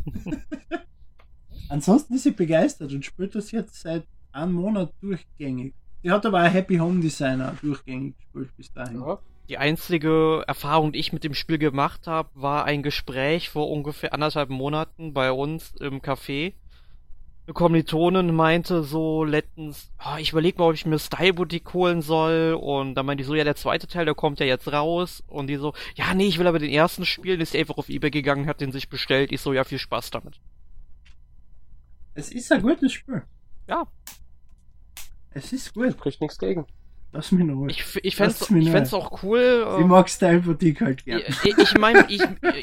[laughs] Ansonsten ist sie begeistert und spielt das jetzt seit einem Monat durchgängig. Sie hat aber auch Happy Home Designer durchgängig gespielt bis dahin. Ja. Die einzige Erfahrung, die ich mit dem Spiel gemacht habe, war ein Gespräch vor ungefähr anderthalb Monaten bei uns im Café. Eine Kommilitonin meinte so letztens, "Ah, ich überlege mal, ob ich mir Style Boutique holen soll. Und dann meinte ich so, ja, der zweite Teil, der kommt ja jetzt raus. Und die so, ja, nee, ich will aber den ersten spielen. Ist sie einfach auf Ebay gegangen, hat den sich bestellt. Ich so, ja, viel Spaß damit. Es ist ein gutes Spiel. Ja, Es ist gut. Spricht nichts gegen. Lass mich noch. ich, f- ich ich nur. fänd's auch cool. Ich ähm, mag Style Boutique halt gern. Ich, ich meine, ich,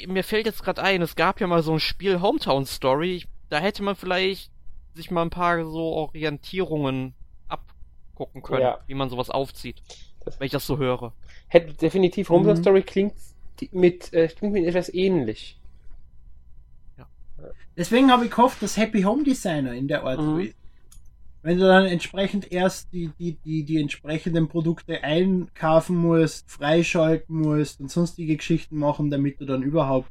mir fällt jetzt gerade ein, es gab ja mal so ein Spiel Hometown Story. Da hätte man vielleicht sich mal ein paar so Orientierungen abgucken können, Ja. wie man sowas aufzieht, Das- wenn ich das so höre. Hätte definitiv Hometown Mhm. Story klingt mit, äh, klingt mit etwas ähnlich. Deswegen habe ich gehofft, dass Happy Home Designer in der Art Mhm. Wenn du dann entsprechend erst die, die, die, die entsprechenden Produkte einkaufen musst, freischalten musst und sonstige Geschichten machen, damit du dann überhaupt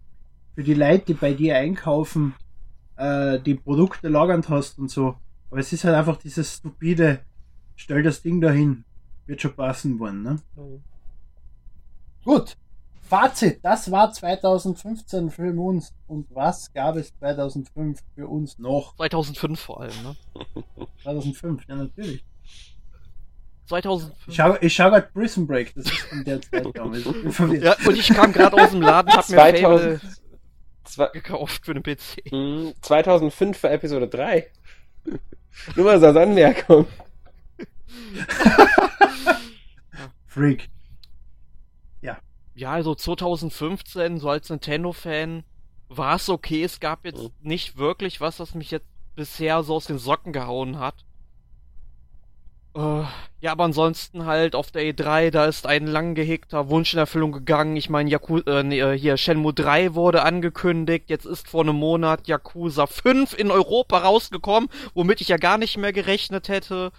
für die Leute, die bei dir einkaufen, äh, die Produkte lagernd hast und so. Aber es ist halt einfach dieses stupide, stell das Ding dahin, wird schon passen wollen, ne? Mhm. Gut. Fazit, das war 2015 für uns. Und was gab es 2005 für uns noch? 2005 vor allem, ne? [laughs] 2005, ja natürlich. 2005. Ich schau, ich schau grad Prison Break, das ist von der Zeit damals. [laughs] Ja, und ich kam gerade aus dem Laden, hab mir 2000, Fable zwei, gekauft für den PC. mh, 2005 für Episode 3. Nur mal so als Anmerkung. [laughs] Freak. Ja, also 2015, so als Nintendo-Fan, war es okay. Es gab jetzt Mhm. nicht wirklich was, was mich jetzt bisher so aus den Socken gehauen hat. Äh, ja, aber ansonsten halt auf der E3, da ist ein lang gehegter Wunsch in Erfüllung gegangen. Ich meine, äh, äh, hier Shenmue 3 wurde angekündigt. Jetzt ist vor einem Monat Yakuza 5 in Europa rausgekommen, womit ich ja gar nicht mehr gerechnet hätte.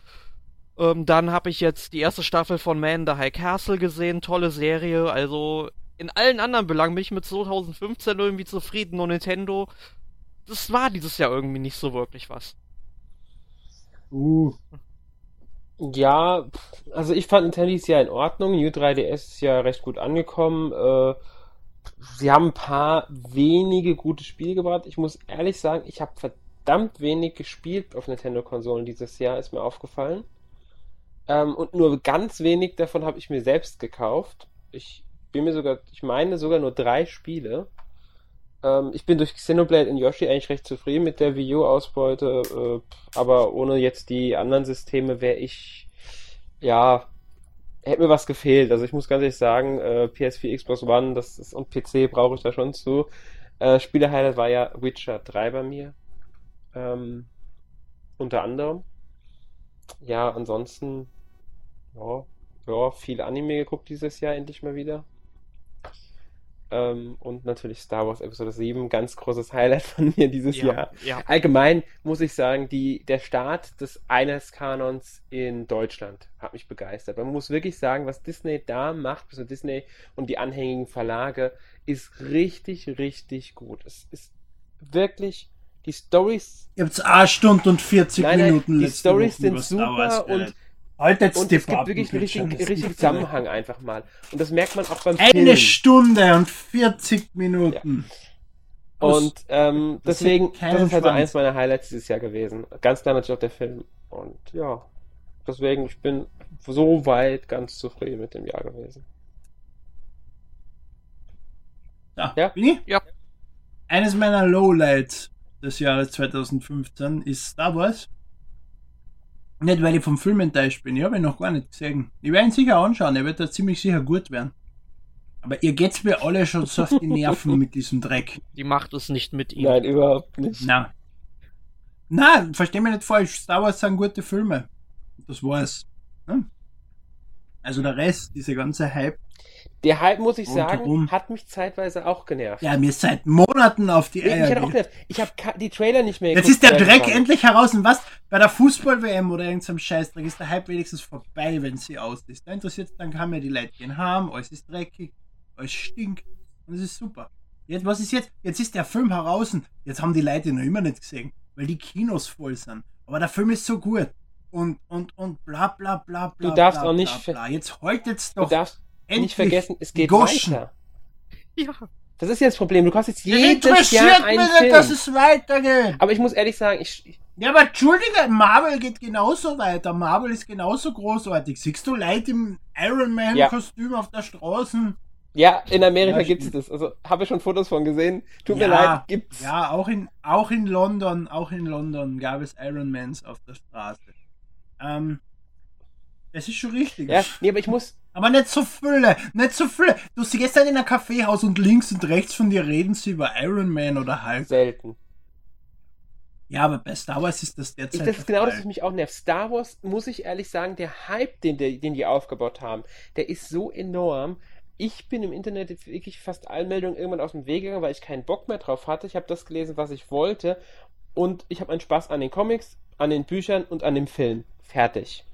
Ähm, dann habe ich jetzt die erste Staffel von Man in the High Castle gesehen, tolle Serie. Also in allen anderen Belangen bin ich mit 2015 irgendwie zufrieden und Nintendo, das war dieses Jahr irgendwie nicht so wirklich was. Uh, Ja, also ich fand Nintendo dieses Jahr in Ordnung. New 3DS ist ja recht gut angekommen. Äh, sie haben ein paar wenige gute Spiele gebracht. Ich muss ehrlich sagen, ich habe verdammt wenig gespielt auf Nintendo-Konsolen dieses Jahr, ist mir aufgefallen. Ähm, und nur ganz wenig davon habe ich mir selbst gekauft. Ich bin mir sogar, ich meine sogar nur drei Spiele. Ähm, ich bin durch Xenoblade und Yoshi eigentlich recht zufrieden mit der Wii U-Ausbeute, äh, aber ohne jetzt die anderen Systeme wäre ich, ja, hätte mir was gefehlt. Also ich muss ganz ehrlich sagen, äh, PS4, Xbox One, das ist und PC brauche ich da schon zu. Äh, Spielehighlight war ja Witcher 3 bei mir. Ähm, unter anderem. Ja, ansonsten, ja, ja, viel Anime geguckt dieses Jahr endlich mal wieder. Ähm, und natürlich Star Wars Episode 7, ganz großes Highlight [laughs] von mir dieses Jahr. ja. Allgemein muss ich sagen, die, der Start des Einheitskanons in Deutschland hat mich begeistert. Man muss wirklich sagen, was Disney da macht, also Disney und die anhängigen Verlage, ist richtig, richtig gut. Es ist wirklich, die Stories, ihr habt 1 Stunde und 40 nein, nein, Minuten die Stories sind super und. Heute jetzt und es gibt wirklich einen richtigen, richtigen Zusammenhang einfach mal. Und das merkt man auch beim Eine Film. Stunde und 40 Minuten. Und ähm, Das deswegen, das ist also Schwanz. eins meiner Highlights dieses Jahr gewesen. Ganz klar natürlich auch der Film. Und ja, deswegen, ich bin so weit ganz zufrieden mit dem Jahr gewesen. Ja, Ja. bin ich? Ja. eines meiner Lowlights des Jahres 2015 ist Star Wars. Nicht, weil ich vom Film enttäuscht bin. Ich habe ihn noch gar nicht gesehen. Ich werde ihn sicher anschauen. Er wird da ziemlich sicher gut werden. Aber ihr geht's mir alle schon so auf die Nerven mit diesem Dreck. Die macht es nicht mit ihm. Nein, überhaupt nicht. Na. Na, versteh mich nicht falsch. Star Wars sind gute Filme. Das war's. Ne? Also der Rest, diese ganze Hype. Der Hype, muss ich sagen, hat mich zeitweise auch genervt. Ja, mir ist seit Monaten auf die ich Eier. geht. genervt. Ich habe die Trailer nicht mehr Jetzt geguckt, ist der Dreck ich war. endlich heraus. Und was? Bei der Fußball-WM oder irgendeinem Scheißdreck ist der Hype wenigstens vorbei, wenn sie aus ist. Da interessiert dann kann ja die Leute gehen haben, alles ist dreckig, alles stinkt. Und es ist super. Jetzt, was ist jetzt? Jetzt ist der Film heraus. Jetzt haben die Leute ihn noch immer nicht gesehen, weil die Kinos voll sind. Aber der Film ist so gut. Und, und, und bla bla bla bla. Du darfst bla, auch nicht Bla, bla. Jetzt haltet's Du doch darfst endlich nicht vergessen, es geht Goschen. weiter. Ja. Das ist jetzt das Problem. Du kannst jetzt jedes interessiert Jahr mich einen nicht, Film. dass es weitergeht. Aber ich muss ehrlich sagen, ich, Ja, aber entschuldige, Marvel geht genauso weiter. Marvel ist genauso großartig. Siehst du Leute im Iron Man Ja. Kostüm auf der Straße? ja, in Amerika Ja, gibt's stimmt. das. Also habe ich schon Fotos von gesehen. Tut ja, mir leid, gibt's. Ja, auch in, auch in London, auch in London gab es Iron Mans auf der Straße. Ähm, das ist schon richtig. Ja, nee, aber ich muss, Aber nicht so viele, nicht so viele. Du siehst halt in einem Kaffeehaus und links und rechts von dir reden sie über Iron Man oder Hulk. selten. Ja, aber bei Star Wars ist das derzeit das ist genau das, was mich auch nervt. Star Wars, muss ich ehrlich sagen, der Hype, den, der, den die aufgebaut haben, der ist so enorm. Ich bin im Internet wirklich fast allen Meldungen irgendwann aus dem Weg gegangen, weil ich keinen Bock mehr drauf hatte. Ich habe das gelesen, was ich wollte. Und ich habe einen Spaß an den Comics, an den Büchern und an dem Film. Fertig.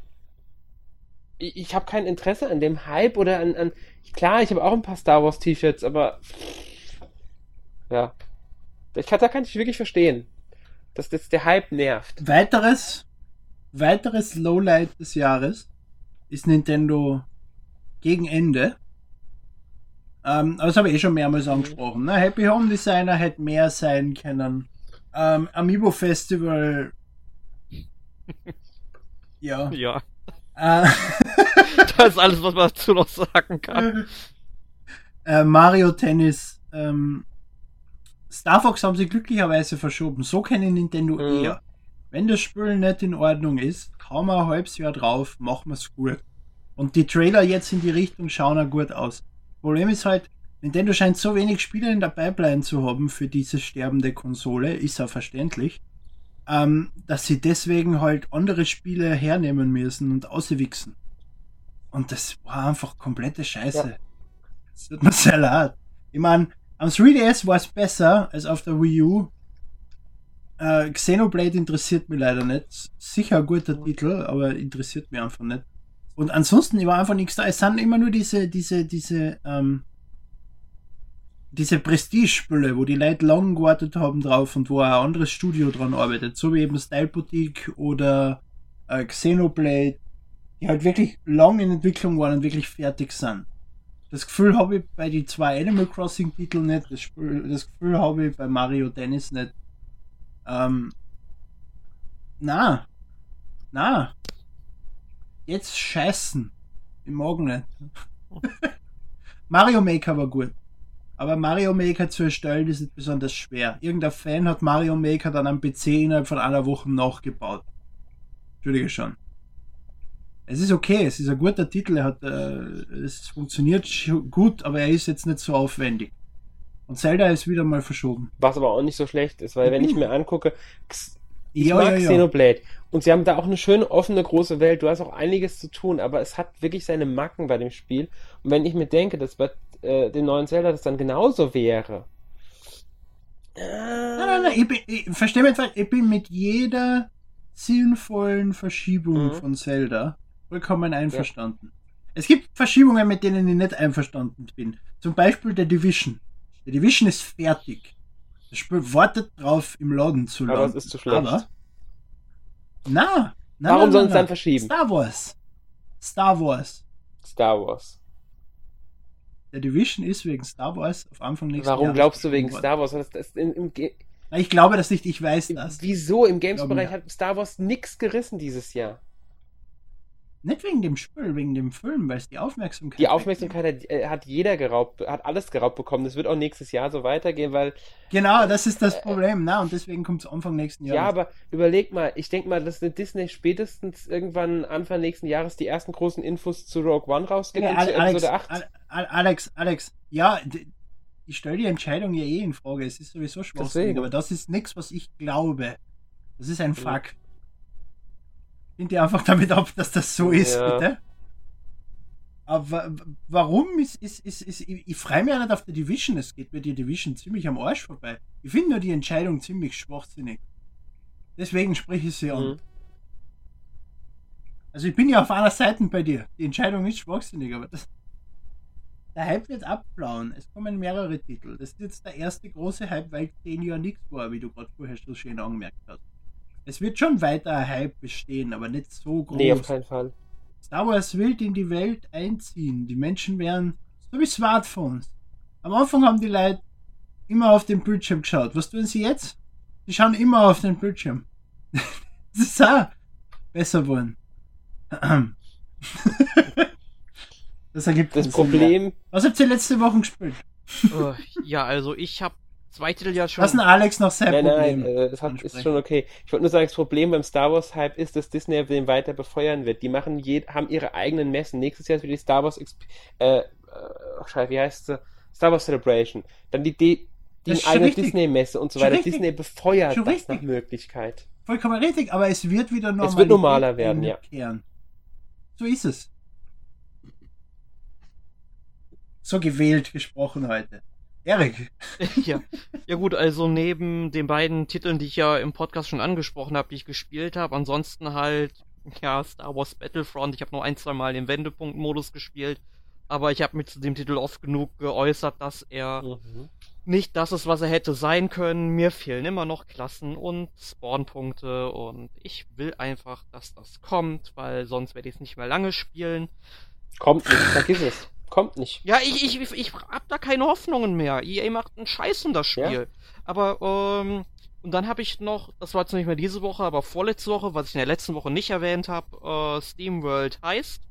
Ich, ich habe kein Interesse an dem Hype oder an, an. Klar, ich habe auch ein paar Star Wars T-Shirts, aber. Ja. Ich kann, da kann ich wirklich verstehen. Dass das der Hype nervt. Weiteres, weiteres Lowlight des Jahres ist Nintendo gegen Ende. Ähm, aber das habe ich eh schon mehrmals angesprochen. Ne? Happy Home Designer hätte mehr sein können. Ähm, Amiibo Festival. [laughs] ja. Ja. Äh, [laughs] Das ist alles, was man dazu noch sagen kann. äh, Mario Tennis. Ähm, Star Fox haben sie glücklicherweise verschoben. So kennen Nintendo Mhm. eher. Wenn das Spiel nicht in Ordnung ist, kaum ein halbes Jahr drauf, machen wir es gut. Und die Trailer jetzt in die Richtung schauen auch gut aus. Problem ist halt, Nintendo scheint so wenig Spiele in der Pipeline zu haben für diese sterbende Konsole, ist auch verständlich, ähm, dass sie deswegen halt andere Spiele hernehmen müssen und auswichsen. Und das war einfach komplette Scheiße. Ja. Das tut mir sehr leid. Ich meine, am 3DS war es besser als auf der Wii U. Äh, Xenoblade interessiert mich leider nicht. Sicher ein guter Titel, aber interessiert mich einfach nicht. Und ansonsten, ich war einfach nichts da. Es sind immer nur diese, diese, diese, ähm, diese Prestige-Spiele, wo die Leute lang gewartet haben drauf und wo ein anderes Studio dran arbeitet. So wie eben Style Boutique oder äh, Xenoblade, die halt wirklich lang in Entwicklung waren und wirklich fertig sind. Das Gefühl habe ich bei die zwei Animal Crossing Titel nicht. Das, Spiel, das Gefühl habe ich bei Mario Tennis nicht. Ähm, na, na. Jetzt scheißen. Ich mag nicht. [laughs] Mario Maker war gut. Aber Mario Maker zu erstellen ist nicht besonders schwer. Irgendein Fan hat Mario Maker dann am PC innerhalb von einer Woche nachgebaut. Entschuldige schon. Es ist okay, es ist ein guter Titel, er hat, äh, es funktioniert gut, aber er ist jetzt nicht so aufwendig. Und Zelda ist wieder mal verschoben. Was aber auch nicht so schlecht ist, weil wenn ich mir angucke, ich Ja, mag ja, ja. Xenoblade und sie haben da auch eine schöne, offene, große Welt. Du hast auch einiges zu tun, aber es hat wirklich seine Macken bei dem Spiel. Und wenn ich mir denke, dass bei äh, dem neuen Zelda das dann genauso wäre. Nein, nein, nein, ich, bin, ich verstehe mich falsch, ich bin mit jeder sinnvollen Verschiebung Mhm. von Zelda vollkommen einverstanden. Es gibt Verschiebungen, mit denen ich nicht einverstanden bin. Zum Beispiel der Division. Der Division ist fertig. Das Spiel wartet drauf, im Laden zu Aber landen. es ist zu schlecht. Aber, na, na, Warum na, sollen na, dann verschieben? Star Wars. Star Wars. Star Wars. Der Division ist wegen Star Wars auf Anfang nächsten Warum Jahres glaubst du wegen Star Wars? Das, das in, im, Ge- worden. Na, Ich glaube das nicht, ich weiß das. wieso? Im Games-Bereich hat Star Wars nix gerissen dieses Jahr. Nicht wegen dem Spiel, wegen dem Film, weil es die Aufmerksamkeit. Die Aufmerksamkeit hat, äh, hat, jeder geraubt, hat alles geraubt bekommen. Das wird auch nächstes Jahr so weitergehen, weil. Genau, das ist das Problem, na, und deswegen kommt es Anfang nächsten Jahres. Ja, aber überleg mal, ich denke mal, dass Disney spätestens irgendwann Anfang nächsten Jahres die ersten großen Infos zu Rogue One rausgibt ja, Alex, Episode 8. Alex, Alex, ja, ich stelle die Entscheidung ja eh in Frage. Es ist sowieso schwachsinnig, aber das ist nichts, was ich glaube. Das ist ein Fakt. Find ihr einfach damit ab, dass das so ist, ja. bitte? Aber warum ist, ist, ist, ist ich, ich freue mich ja nicht auf die Division, es geht mir die Division ziemlich am Arsch vorbei. Ich finde nur die Entscheidung ziemlich schwachsinnig. Deswegen spreche ich sie an. Mhm. Also ich bin ja auf einer Seite bei dir. Die Entscheidung ist schwachsinnig, aber das, der Hype wird abblauen. Es kommen mehrere Titel. Das ist jetzt der erste große Hype, weil zehn Jahre nichts war, wie du gerade vorher so schön angemerkt hast. Es wird schon weiter ein Hype bestehen, aber nicht so groß. Nee, auf keinen Fall. Star Wars will in die Welt einziehen. Die Menschen werden, so wie Smartphones. Am Anfang haben die Leute immer auf den Bildschirm geschaut. Was tun sie jetzt? Sie schauen immer auf den Bildschirm. [laughs] das ist auch besser geworden. [clears throat] das ergibt das Problem. Sinn. Was habt ihr letzte Woche gespielt? Uh, ja, also ich habe zwei Titel ja schon. Was ein Alex noch sein nein, Problem. Nein, äh, das hat, ist schon okay. Ich wollte nur sagen, das Problem beim Star Wars Hype ist, dass Disney den weiter befeuern wird. Die machen je, haben ihre eigenen Messen. Nächstes Jahr ist wieder die Star Wars Exp äh, ach, scheiße, wie heißt sie? Star Wars Celebration. Dann die, die, die eigene Disney-Messe und so weiter. Richtig. Disney befeuert schon das richtig. nach Möglichkeit. Vollkommen richtig, aber es wird wieder normaler, es wird normaler werden, ja. So ist es. So gewählt gesprochen heute. Erik. [laughs] ja. ja gut, also neben den beiden Titeln, die ich ja im Podcast schon angesprochen habe, die ich gespielt habe, ansonsten halt ja Star Wars Battlefront. Ich habe nur ein, zwei Mal den Wendepunkt-Modus gespielt, aber ich habe mich zu dem Titel oft genug geäußert, dass er mhm. nicht das ist, was er hätte sein können. Mir fehlen immer noch Klassen und Spawnpunkte und ich will einfach, dass das kommt, weil sonst werde ich es nicht mehr lange spielen. Kommt nicht, vergiss es. Kommt nicht. Ja, ich, ich, ich, ich hab da keine Hoffnungen mehr. EA macht einen Scheiß um das Spiel. Ja. Aber, ähm, und dann habe ich noch, das war jetzt nicht mehr diese Woche, aber vorletzte Woche, was ich in der letzten Woche nicht erwähnt habe, äh, SteamWorld heißt.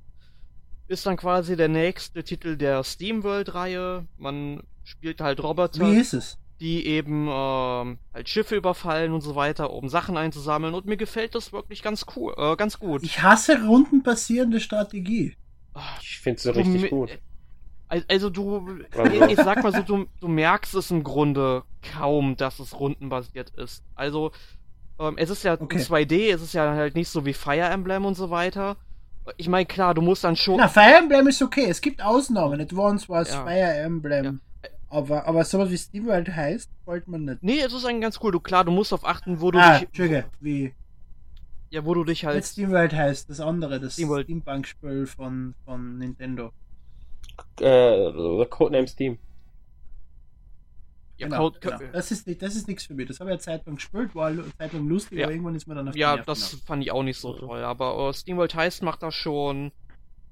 Ist dann quasi der nächste Titel der SteamWorld-Reihe. Man spielt halt Roboter. Wie ist es? Die eben ähm, halt Schiffe überfallen und so weiter, um Sachen einzusammeln. Und mir gefällt das wirklich ganz cool, äh, ganz gut. Ich hasse rundenbasierende Strategie. Ich finde es so richtig gut. Also du, ich, ich sag mal so, du, du merkst es im Grunde kaum, dass es rundenbasiert ist. Also ähm, es ist ja okay. 2D, es ist ja halt nicht so wie Fire Emblem und so weiter. Ich meine, klar, du musst dann schon. Na, Fire Emblem ist okay, es gibt Ausnahmen. Advance war es ja. Fire Emblem. Ja. Aber, aber sowas wie Steam halt heißt, wollte man nicht. Nee, es ist eigentlich ganz cool. Du klar, du musst auf achten, wo du ah, dich. Entschuldige, wie. Ja, wo du dich halt. SteamWorld heißt, das andere, das Steampunk-Spiel von, von Nintendo äh, Codename Steam. Ja, genau, Code, genau. Das ist das ist nichts für mich. Das habe ich ja Zeit lang gespielt, war Zeit lang lustig, ja. aber irgendwann ist mir dann auf Ja, das genau. fand ich auch nicht so toll. Aber uh, SteamWorld Heist macht da schon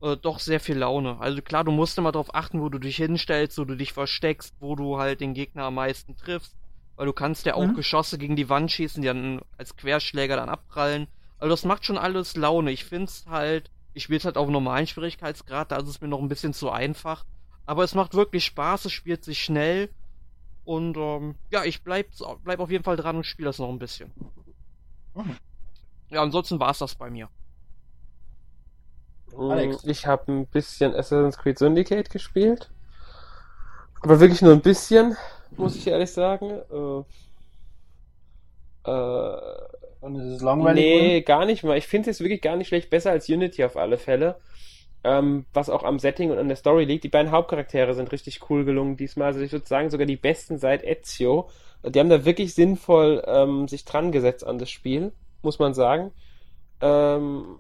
uh, doch sehr viel Laune. Also klar, du musst immer darauf achten, wo du dich hinstellst, wo du dich versteckst, wo du halt den Gegner am meisten triffst. Weil du kannst ja auch mhm. Geschosse gegen die Wand schießen, die dann als Querschläger dann abprallen. Also das macht schon alles Laune. Ich find's halt ich spiele es halt auf normalen Schwierigkeitsgrad, da ist es mir noch ein bisschen zu einfach. Aber es macht wirklich Spaß, es spielt sich schnell. Und ähm, ja, ich bleib, bleib auf jeden Fall dran und spiele das noch ein bisschen. Ja, ansonsten war es das bei mir. Mm, Alex. Ich habe ein bisschen Assassin's Creed Syndicate gespielt. Aber wirklich nur ein bisschen, muss ich ehrlich sagen. Äh, äh, und ist es langweilig? Nee, gar nicht mal. Ich finde es wirklich gar nicht schlecht. Besser als Unity auf alle Fälle. Ähm, was auch am Setting und an der Story liegt. Die beiden Hauptcharaktere sind richtig cool gelungen diesmal. Also ich würde sagen, sogar die besten seit Ezio. Die haben da wirklich sinnvoll ähm, sich dran gesetzt an das Spiel, muss man sagen. Ähm,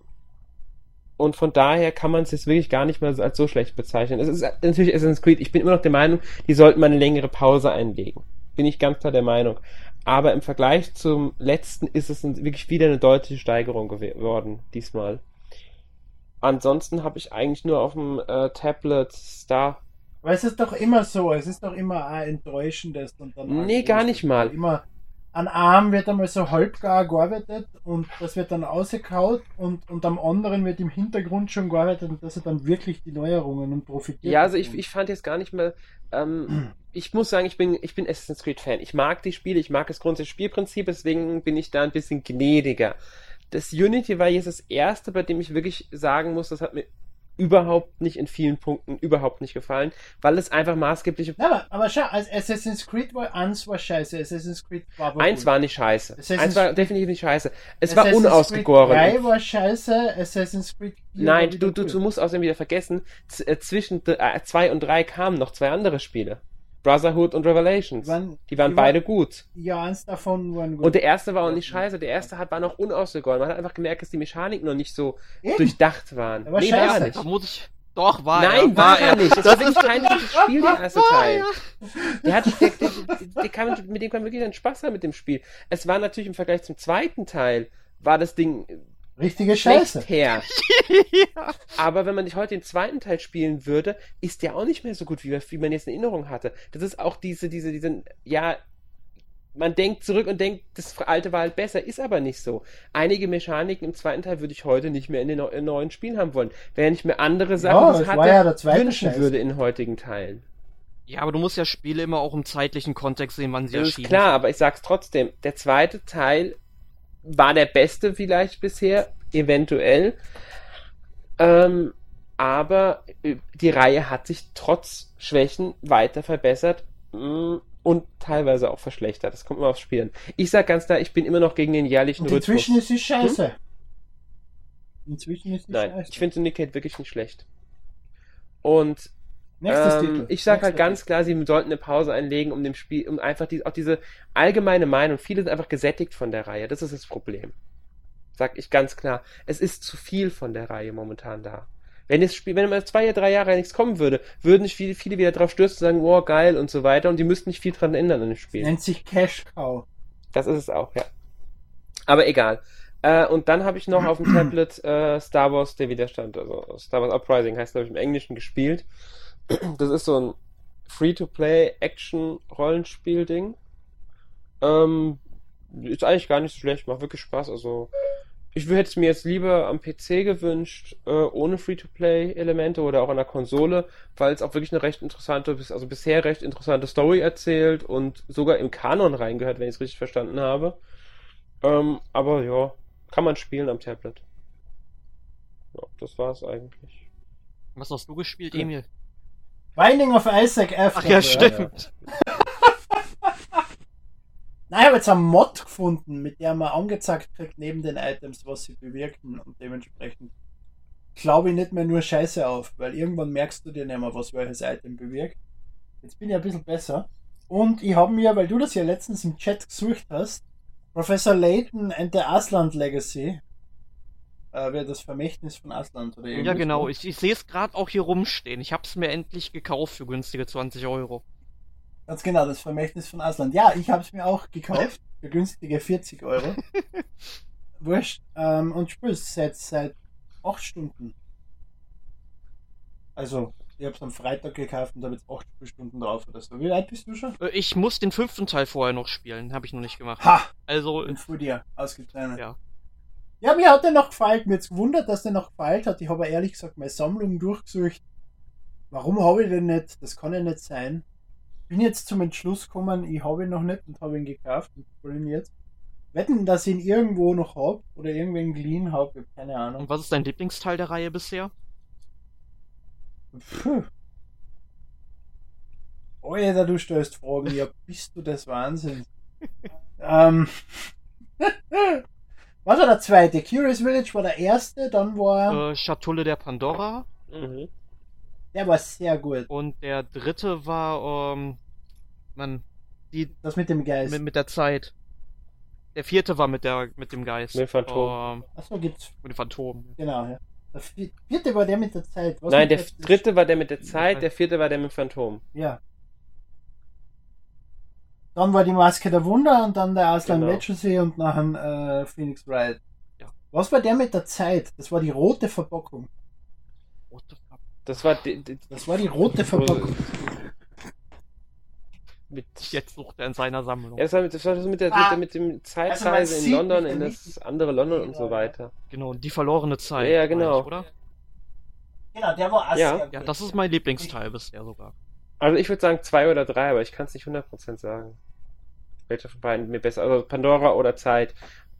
und von daher kann man es jetzt wirklich gar nicht mal als so schlecht bezeichnen. Es ist natürlich Assassin's Creed. Ich bin immer noch der Meinung, die sollten mal eine längere Pause einlegen. Bin ich ganz klar der Meinung. Aber im Vergleich zum letzten ist es wirklich wieder eine deutliche Steigerung geworden, diesmal. Ansonsten habe ich eigentlich nur auf dem äh, Tablet Star. Weil es ist doch immer so, es ist doch immer ein enttäuschendes und dann. Nee, gar nicht mal. Immer an einem wird einmal so halbgar gearbeitet und das wird dann ausgekaut und, und am anderen wird im Hintergrund schon gearbeitet und das sind dann wirklich die Neuerungen und profitiert. Ja, also ich, ich fand jetzt gar nicht mal. Ähm, ich muss sagen, ich bin, ich bin Assassin's Creed Fan. Ich mag die Spiele, ich mag das grundsätzliche Spielprinzip, deswegen bin ich da ein bisschen gnädiger. Das Unity war jetzt das erste, bei dem ich wirklich sagen muss, das hat mir überhaupt nicht in vielen Punkten überhaupt nicht gefallen, weil es einfach maßgebliche. Ja, aber, aber schau, als Assassin's Creed war eins war scheiße, Assassin's Creed war aber Eins war nicht scheiße. Assassin's Eins war definitiv nicht scheiße. Es war Assassin's unausgegoren. Creed 3 war scheiße, Assassin's Creed 4 war Nein, du, du, du musst außerdem wieder vergessen, äh, zwischen 2 und 3 kamen noch zwei andere Spiele. Brotherhood und Revelations. Waren- die waren die beide gut. Ja, eins davon waren gut. Und der erste war auch nicht scheiße. Der erste hat, war noch unausgegoren. Man hat einfach gemerkt, dass die Mechaniken noch nicht so Eben. durchdacht waren. War nee, scheiße. war er nicht. muss ich. Doch, war Nein, er. war er nicht. Es war wirklich kein gutes [laughs] Spiel, der erste Teil. Der hat, der, der, der kann, mit dem kann man wirklich einen Spaß haben mit dem Spiel. Es war natürlich im Vergleich zum zweiten Teil, war das Ding Richtige Scheiße. her. [laughs] Aber wenn man nicht heute den zweiten Teil spielen würde, ist der auch nicht mehr so gut, wie, wie man jetzt in Erinnerung hatte. Das ist auch diese, diese, diese, ja, man denkt zurück und denkt, das alte war halt besser, ist aber nicht so. Einige Mechaniken im zweiten Teil würde ich heute nicht mehr in den in neuen Spielen haben wollen. Wenn ich mir andere Sachen, war hatte, ja wünschen Scheiß. würde in heutigen Teilen. Ja, aber du musst ja Spiele immer auch im zeitlichen Kontext sehen, wann sie Das ist erschienen klar, aber ich sag's trotzdem, der zweite Teil war der beste vielleicht bisher, eventuell. Ähm, aber äh, die Reihe hat sich trotz Schwächen weiter verbessert mm, und teilweise auch verschlechtert. Das kommt immer aufs Spiel an. Ich sag ganz klar, ich bin immer noch gegen den jährlichen Und Rhythmus. inzwischen ist sie scheiße. Inzwischen ist sie Nein, scheiße. ich finde Syndicate wirklich nicht schlecht. Und Ähm, ich sag halt ganz klar, sie sollten eine Pause einlegen, um dem Spiel, um einfach die, auch diese allgemeine Meinung, viele sind einfach gesättigt von der Reihe, das ist das Problem. Sag ich ganz klar. Es ist zu viel von der Reihe momentan da. Wenn das Spiel, wenn mal zwei, drei Jahre nichts kommen würde, würden viele, viele wieder drauf stürzen und sagen, wow, geil und so weiter und die müssten nicht viel dran ändern an dem. Spiel. Nennt sich Cash Cow. Das ist es auch, ja. Aber egal. Äh, und dann habe ich noch auf dem [clears throat] Tablet äh, Star Wars Der Widerstand, also Star Wars Uprising heißt, glaube ich, im Englischen gespielt. Das ist so ein Free-to-Play-Action-Rollenspiel-Ding. Ähm, ist eigentlich gar nicht so schlecht, macht wirklich Spaß. Also, ich hätte es mir jetzt lieber am PC gewünscht, äh, ohne Free-to-Play-Elemente oder auch an der Konsole, weil es auch wirklich eine recht interessante, also bisher recht interessante Story erzählt und sogar im Kanon reingehört, wenn ich es richtig verstanden habe. Ähm, aber ja, kann man spielen am Tablet. Ja, das war's eigentlich. Was hast du gespielt, Ja. Emil? Binding of Isaac After. Ach ja, stimmt. [laughs] Nein, ich habe jetzt einen Mod gefunden, mit der man angezeigt kriegt, neben den Items, was sie bewirken und dementsprechend glaube ich nicht mehr nur Scheiße auf, weil irgendwann merkst du dir nicht mehr, was welches Item bewirkt. Jetzt bin ich ein bisschen besser. Und ich habe mir, weil du das ja letztens im Chat gesucht hast, Professor Layton and the Asland Legacy, äh, wäre das Vermächtnis von Asland oder Ja, genau. Ich, ich sehe es gerade auch hier rumstehen. Ich hab's mir endlich gekauft für günstige 20 Euro. Ganz genau, das Vermächtnis von Asland. Ja, ich habe es mir auch gekauft [laughs] für günstige 40 Euro. [laughs] Wurscht. Ähm, und spiel's seit, seit 8 Stunden. Also, ich habe es am Freitag gekauft und habe jetzt 8 Spielstunden drauf oder so. Wie weit bist du schon? Äh, Ich muss den fünften Teil vorher noch spielen. Habe ich noch nicht gemacht. Ha! Also, Und vor dir ausgezeichnet. Ja. Ja, mir hat der noch gefallen. Mir jetzt gewundert, dass der noch gefallen hat. Ich habe ehrlich gesagt meine Sammlung durchgesucht. Warum habe ich den nicht? Das kann ja nicht sein. Bin jetzt zum Entschluss gekommen, ich habe ihn noch nicht und habe ihn gekauft und hole ihn jetzt. Wetten, dass ich ihn irgendwo noch habe oder irgendwen geliehen habe, keine Ahnung. und was ist dein Lieblingsteil der Reihe bisher? Puh. Alter, du stellst Fragen. Ja, bist du des Wahnsinns. [laughs] ähm. [laughs] Was war der zweite? Curious Village war der erste, dann war. Äh, Schatulle der Pandora. Mhm. Der war sehr gut. Und der dritte war, ähm, man, die Das mit dem Geist. mit, mit der Zeit. Der vierte war mit der mit dem Geist. Mit Phantom. Ähm, Achso, gibt's. mit dem Phantom. Genau, ja. Der vi- vierte war der mit der Zeit. Was Nein, der dritte war der mit der Zeit, der vierte war der mit dem Phantom. Ja. Dann war die Maske der Wunder und dann der Aslan Genau. Legacy und nachher äh, Phoenix Wright. Ja. Was war der mit der Zeit? Das war die rote Verpackung. Das war die, die, Das war die rote Verpackung. [laughs] mit. Jetzt sucht er in seiner Sammlung. Ja, das war mit, das war mit, der, Ah. mit, der, mit dem Also Zeitreise man in London in das andere London und so weiter. Genau, die verlorene Zeit. Ja, ja, genau. ich, oder? Genau, der war auch Ja. Ja, das ist mein Lieblingsteil bisher sogar. Also ich würde sagen zwei oder drei, aber ich kann es nicht 100% sagen. Welcher von beiden mir besser, also Pandora oder Zeit.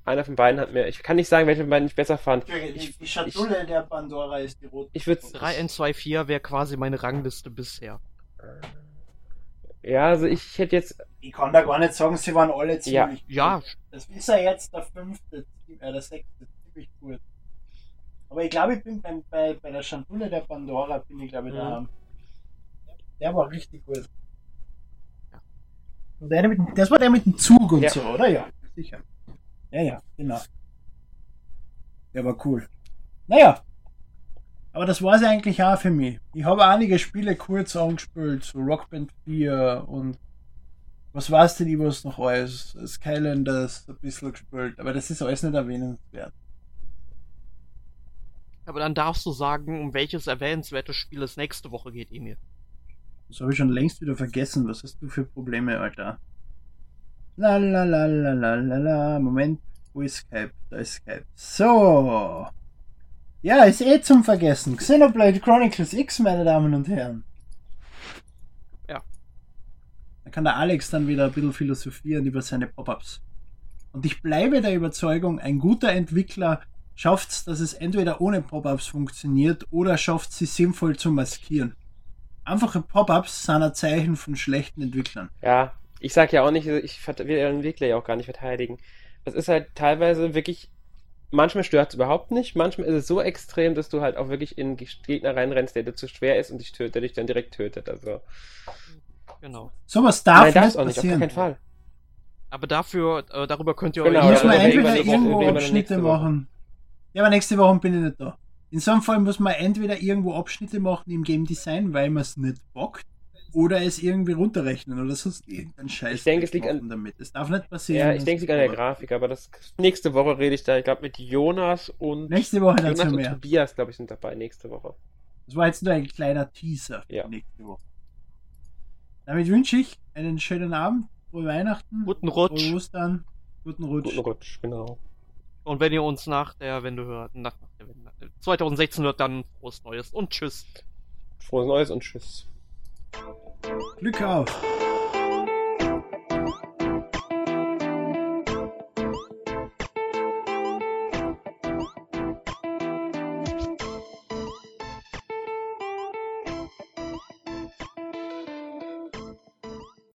Einer von beiden hat mir, ich kann nicht sagen, welcher von beiden ich besser fand. Die, die Schatulle der Pandora ist die rote. Ich würde 3 N 2 4 wäre quasi meine Rangliste bisher. Ja, also ich hätte jetzt, Ich kann da gar nicht sagen, sie waren alle Ja. ziemlich Ja, gut. Das ist ja jetzt der fünfte, äh, der sechste, ziemlich gut. Aber ich glaube, ich bin beim, bei, bei der Schatulle der Pandora, bin ich glaube ich Mhm. da. Der war richtig gut. Und der mit, das war der mit dem Zug und Ja. so, oder? Ja, sicher. Ja, ja, genau. Der war cool. Naja. Aber das war es eigentlich auch für mich. Ich habe einige Spiele kurz angespielt, so Rockband 4 und was weiß denn ich was noch alles? Skylanders ein bisschen gespielt, aber das ist alles nicht erwähnenswert. aber dann darfst du sagen, um welches erwähnenswerte Spiel es nächste Woche geht, Emil. Das habe ich schon längst wieder vergessen. Was hast du für Probleme, Alter? La la la la la la la. Moment, wo ist Skype? Da ist Skype. So. Ja, ist eh zum Vergessen. Xenoblade Chronicles X, meine Damen und Herren. Ja. Da kann der Alex dann wieder ein bisschen philosophieren über seine Pop-Ups. Und ich bleibe der Überzeugung, ein guter Entwickler schafft es, dass es entweder ohne Pop-Ups funktioniert oder schafft sie sinnvoll zu maskieren. Einfache Pop-Ups sind ein Zeichen von schlechten Entwicklern. ja, ich sag ja auch nicht, ich will den Entwickler ja auch gar nicht verteidigen. Das ist halt teilweise wirklich, manchmal stört es überhaupt nicht, manchmal ist es so extrem, dass du halt auch wirklich in Ge- Gegner reinrennst, der dir zu schwer ist und dich tötet, der dich dann direkt tötet. Also, Genau. Sowas darf nein, darf nicht es auch nicht, auf keinen Fall. Aber dafür, äh, darüber könnt ihr Genau, euch muss man aber entweder wir- irgendwo wir Abschnitte nächste Woche. machen. Ja, aber nächste Woche bin ich nicht da. In so einem Fall muss man entweder irgendwo Abschnitte machen im Game Design, weil man es nicht bockt, oder es irgendwie runterrechnen oder sonst irgendeinen Scheiß Ich denke, es liegt an- damit. Das darf nicht passieren. Ja, ich denke, es liegt an der Grafik, aber das nächste Woche rede ich da, ich glaube, mit Jonas und Nächste Woche Jonas dazu und mehr. Tobias, glaube ich, sind dabei nächste Woche. Das war jetzt nur ein kleiner Teaser für Ja. nächste Woche. Damit wünsche ich einen schönen Abend, frohe Weihnachten, Guten Rutsch. frohe Ostern, guten Rutsch. Guten Rutsch, genau. Und wenn ihr uns nach der Wende hört, nach, nach der Wende, äh, 2016 hört, dann frohes Neues und tschüss. Frohes Neues und tschüss. Glück auf!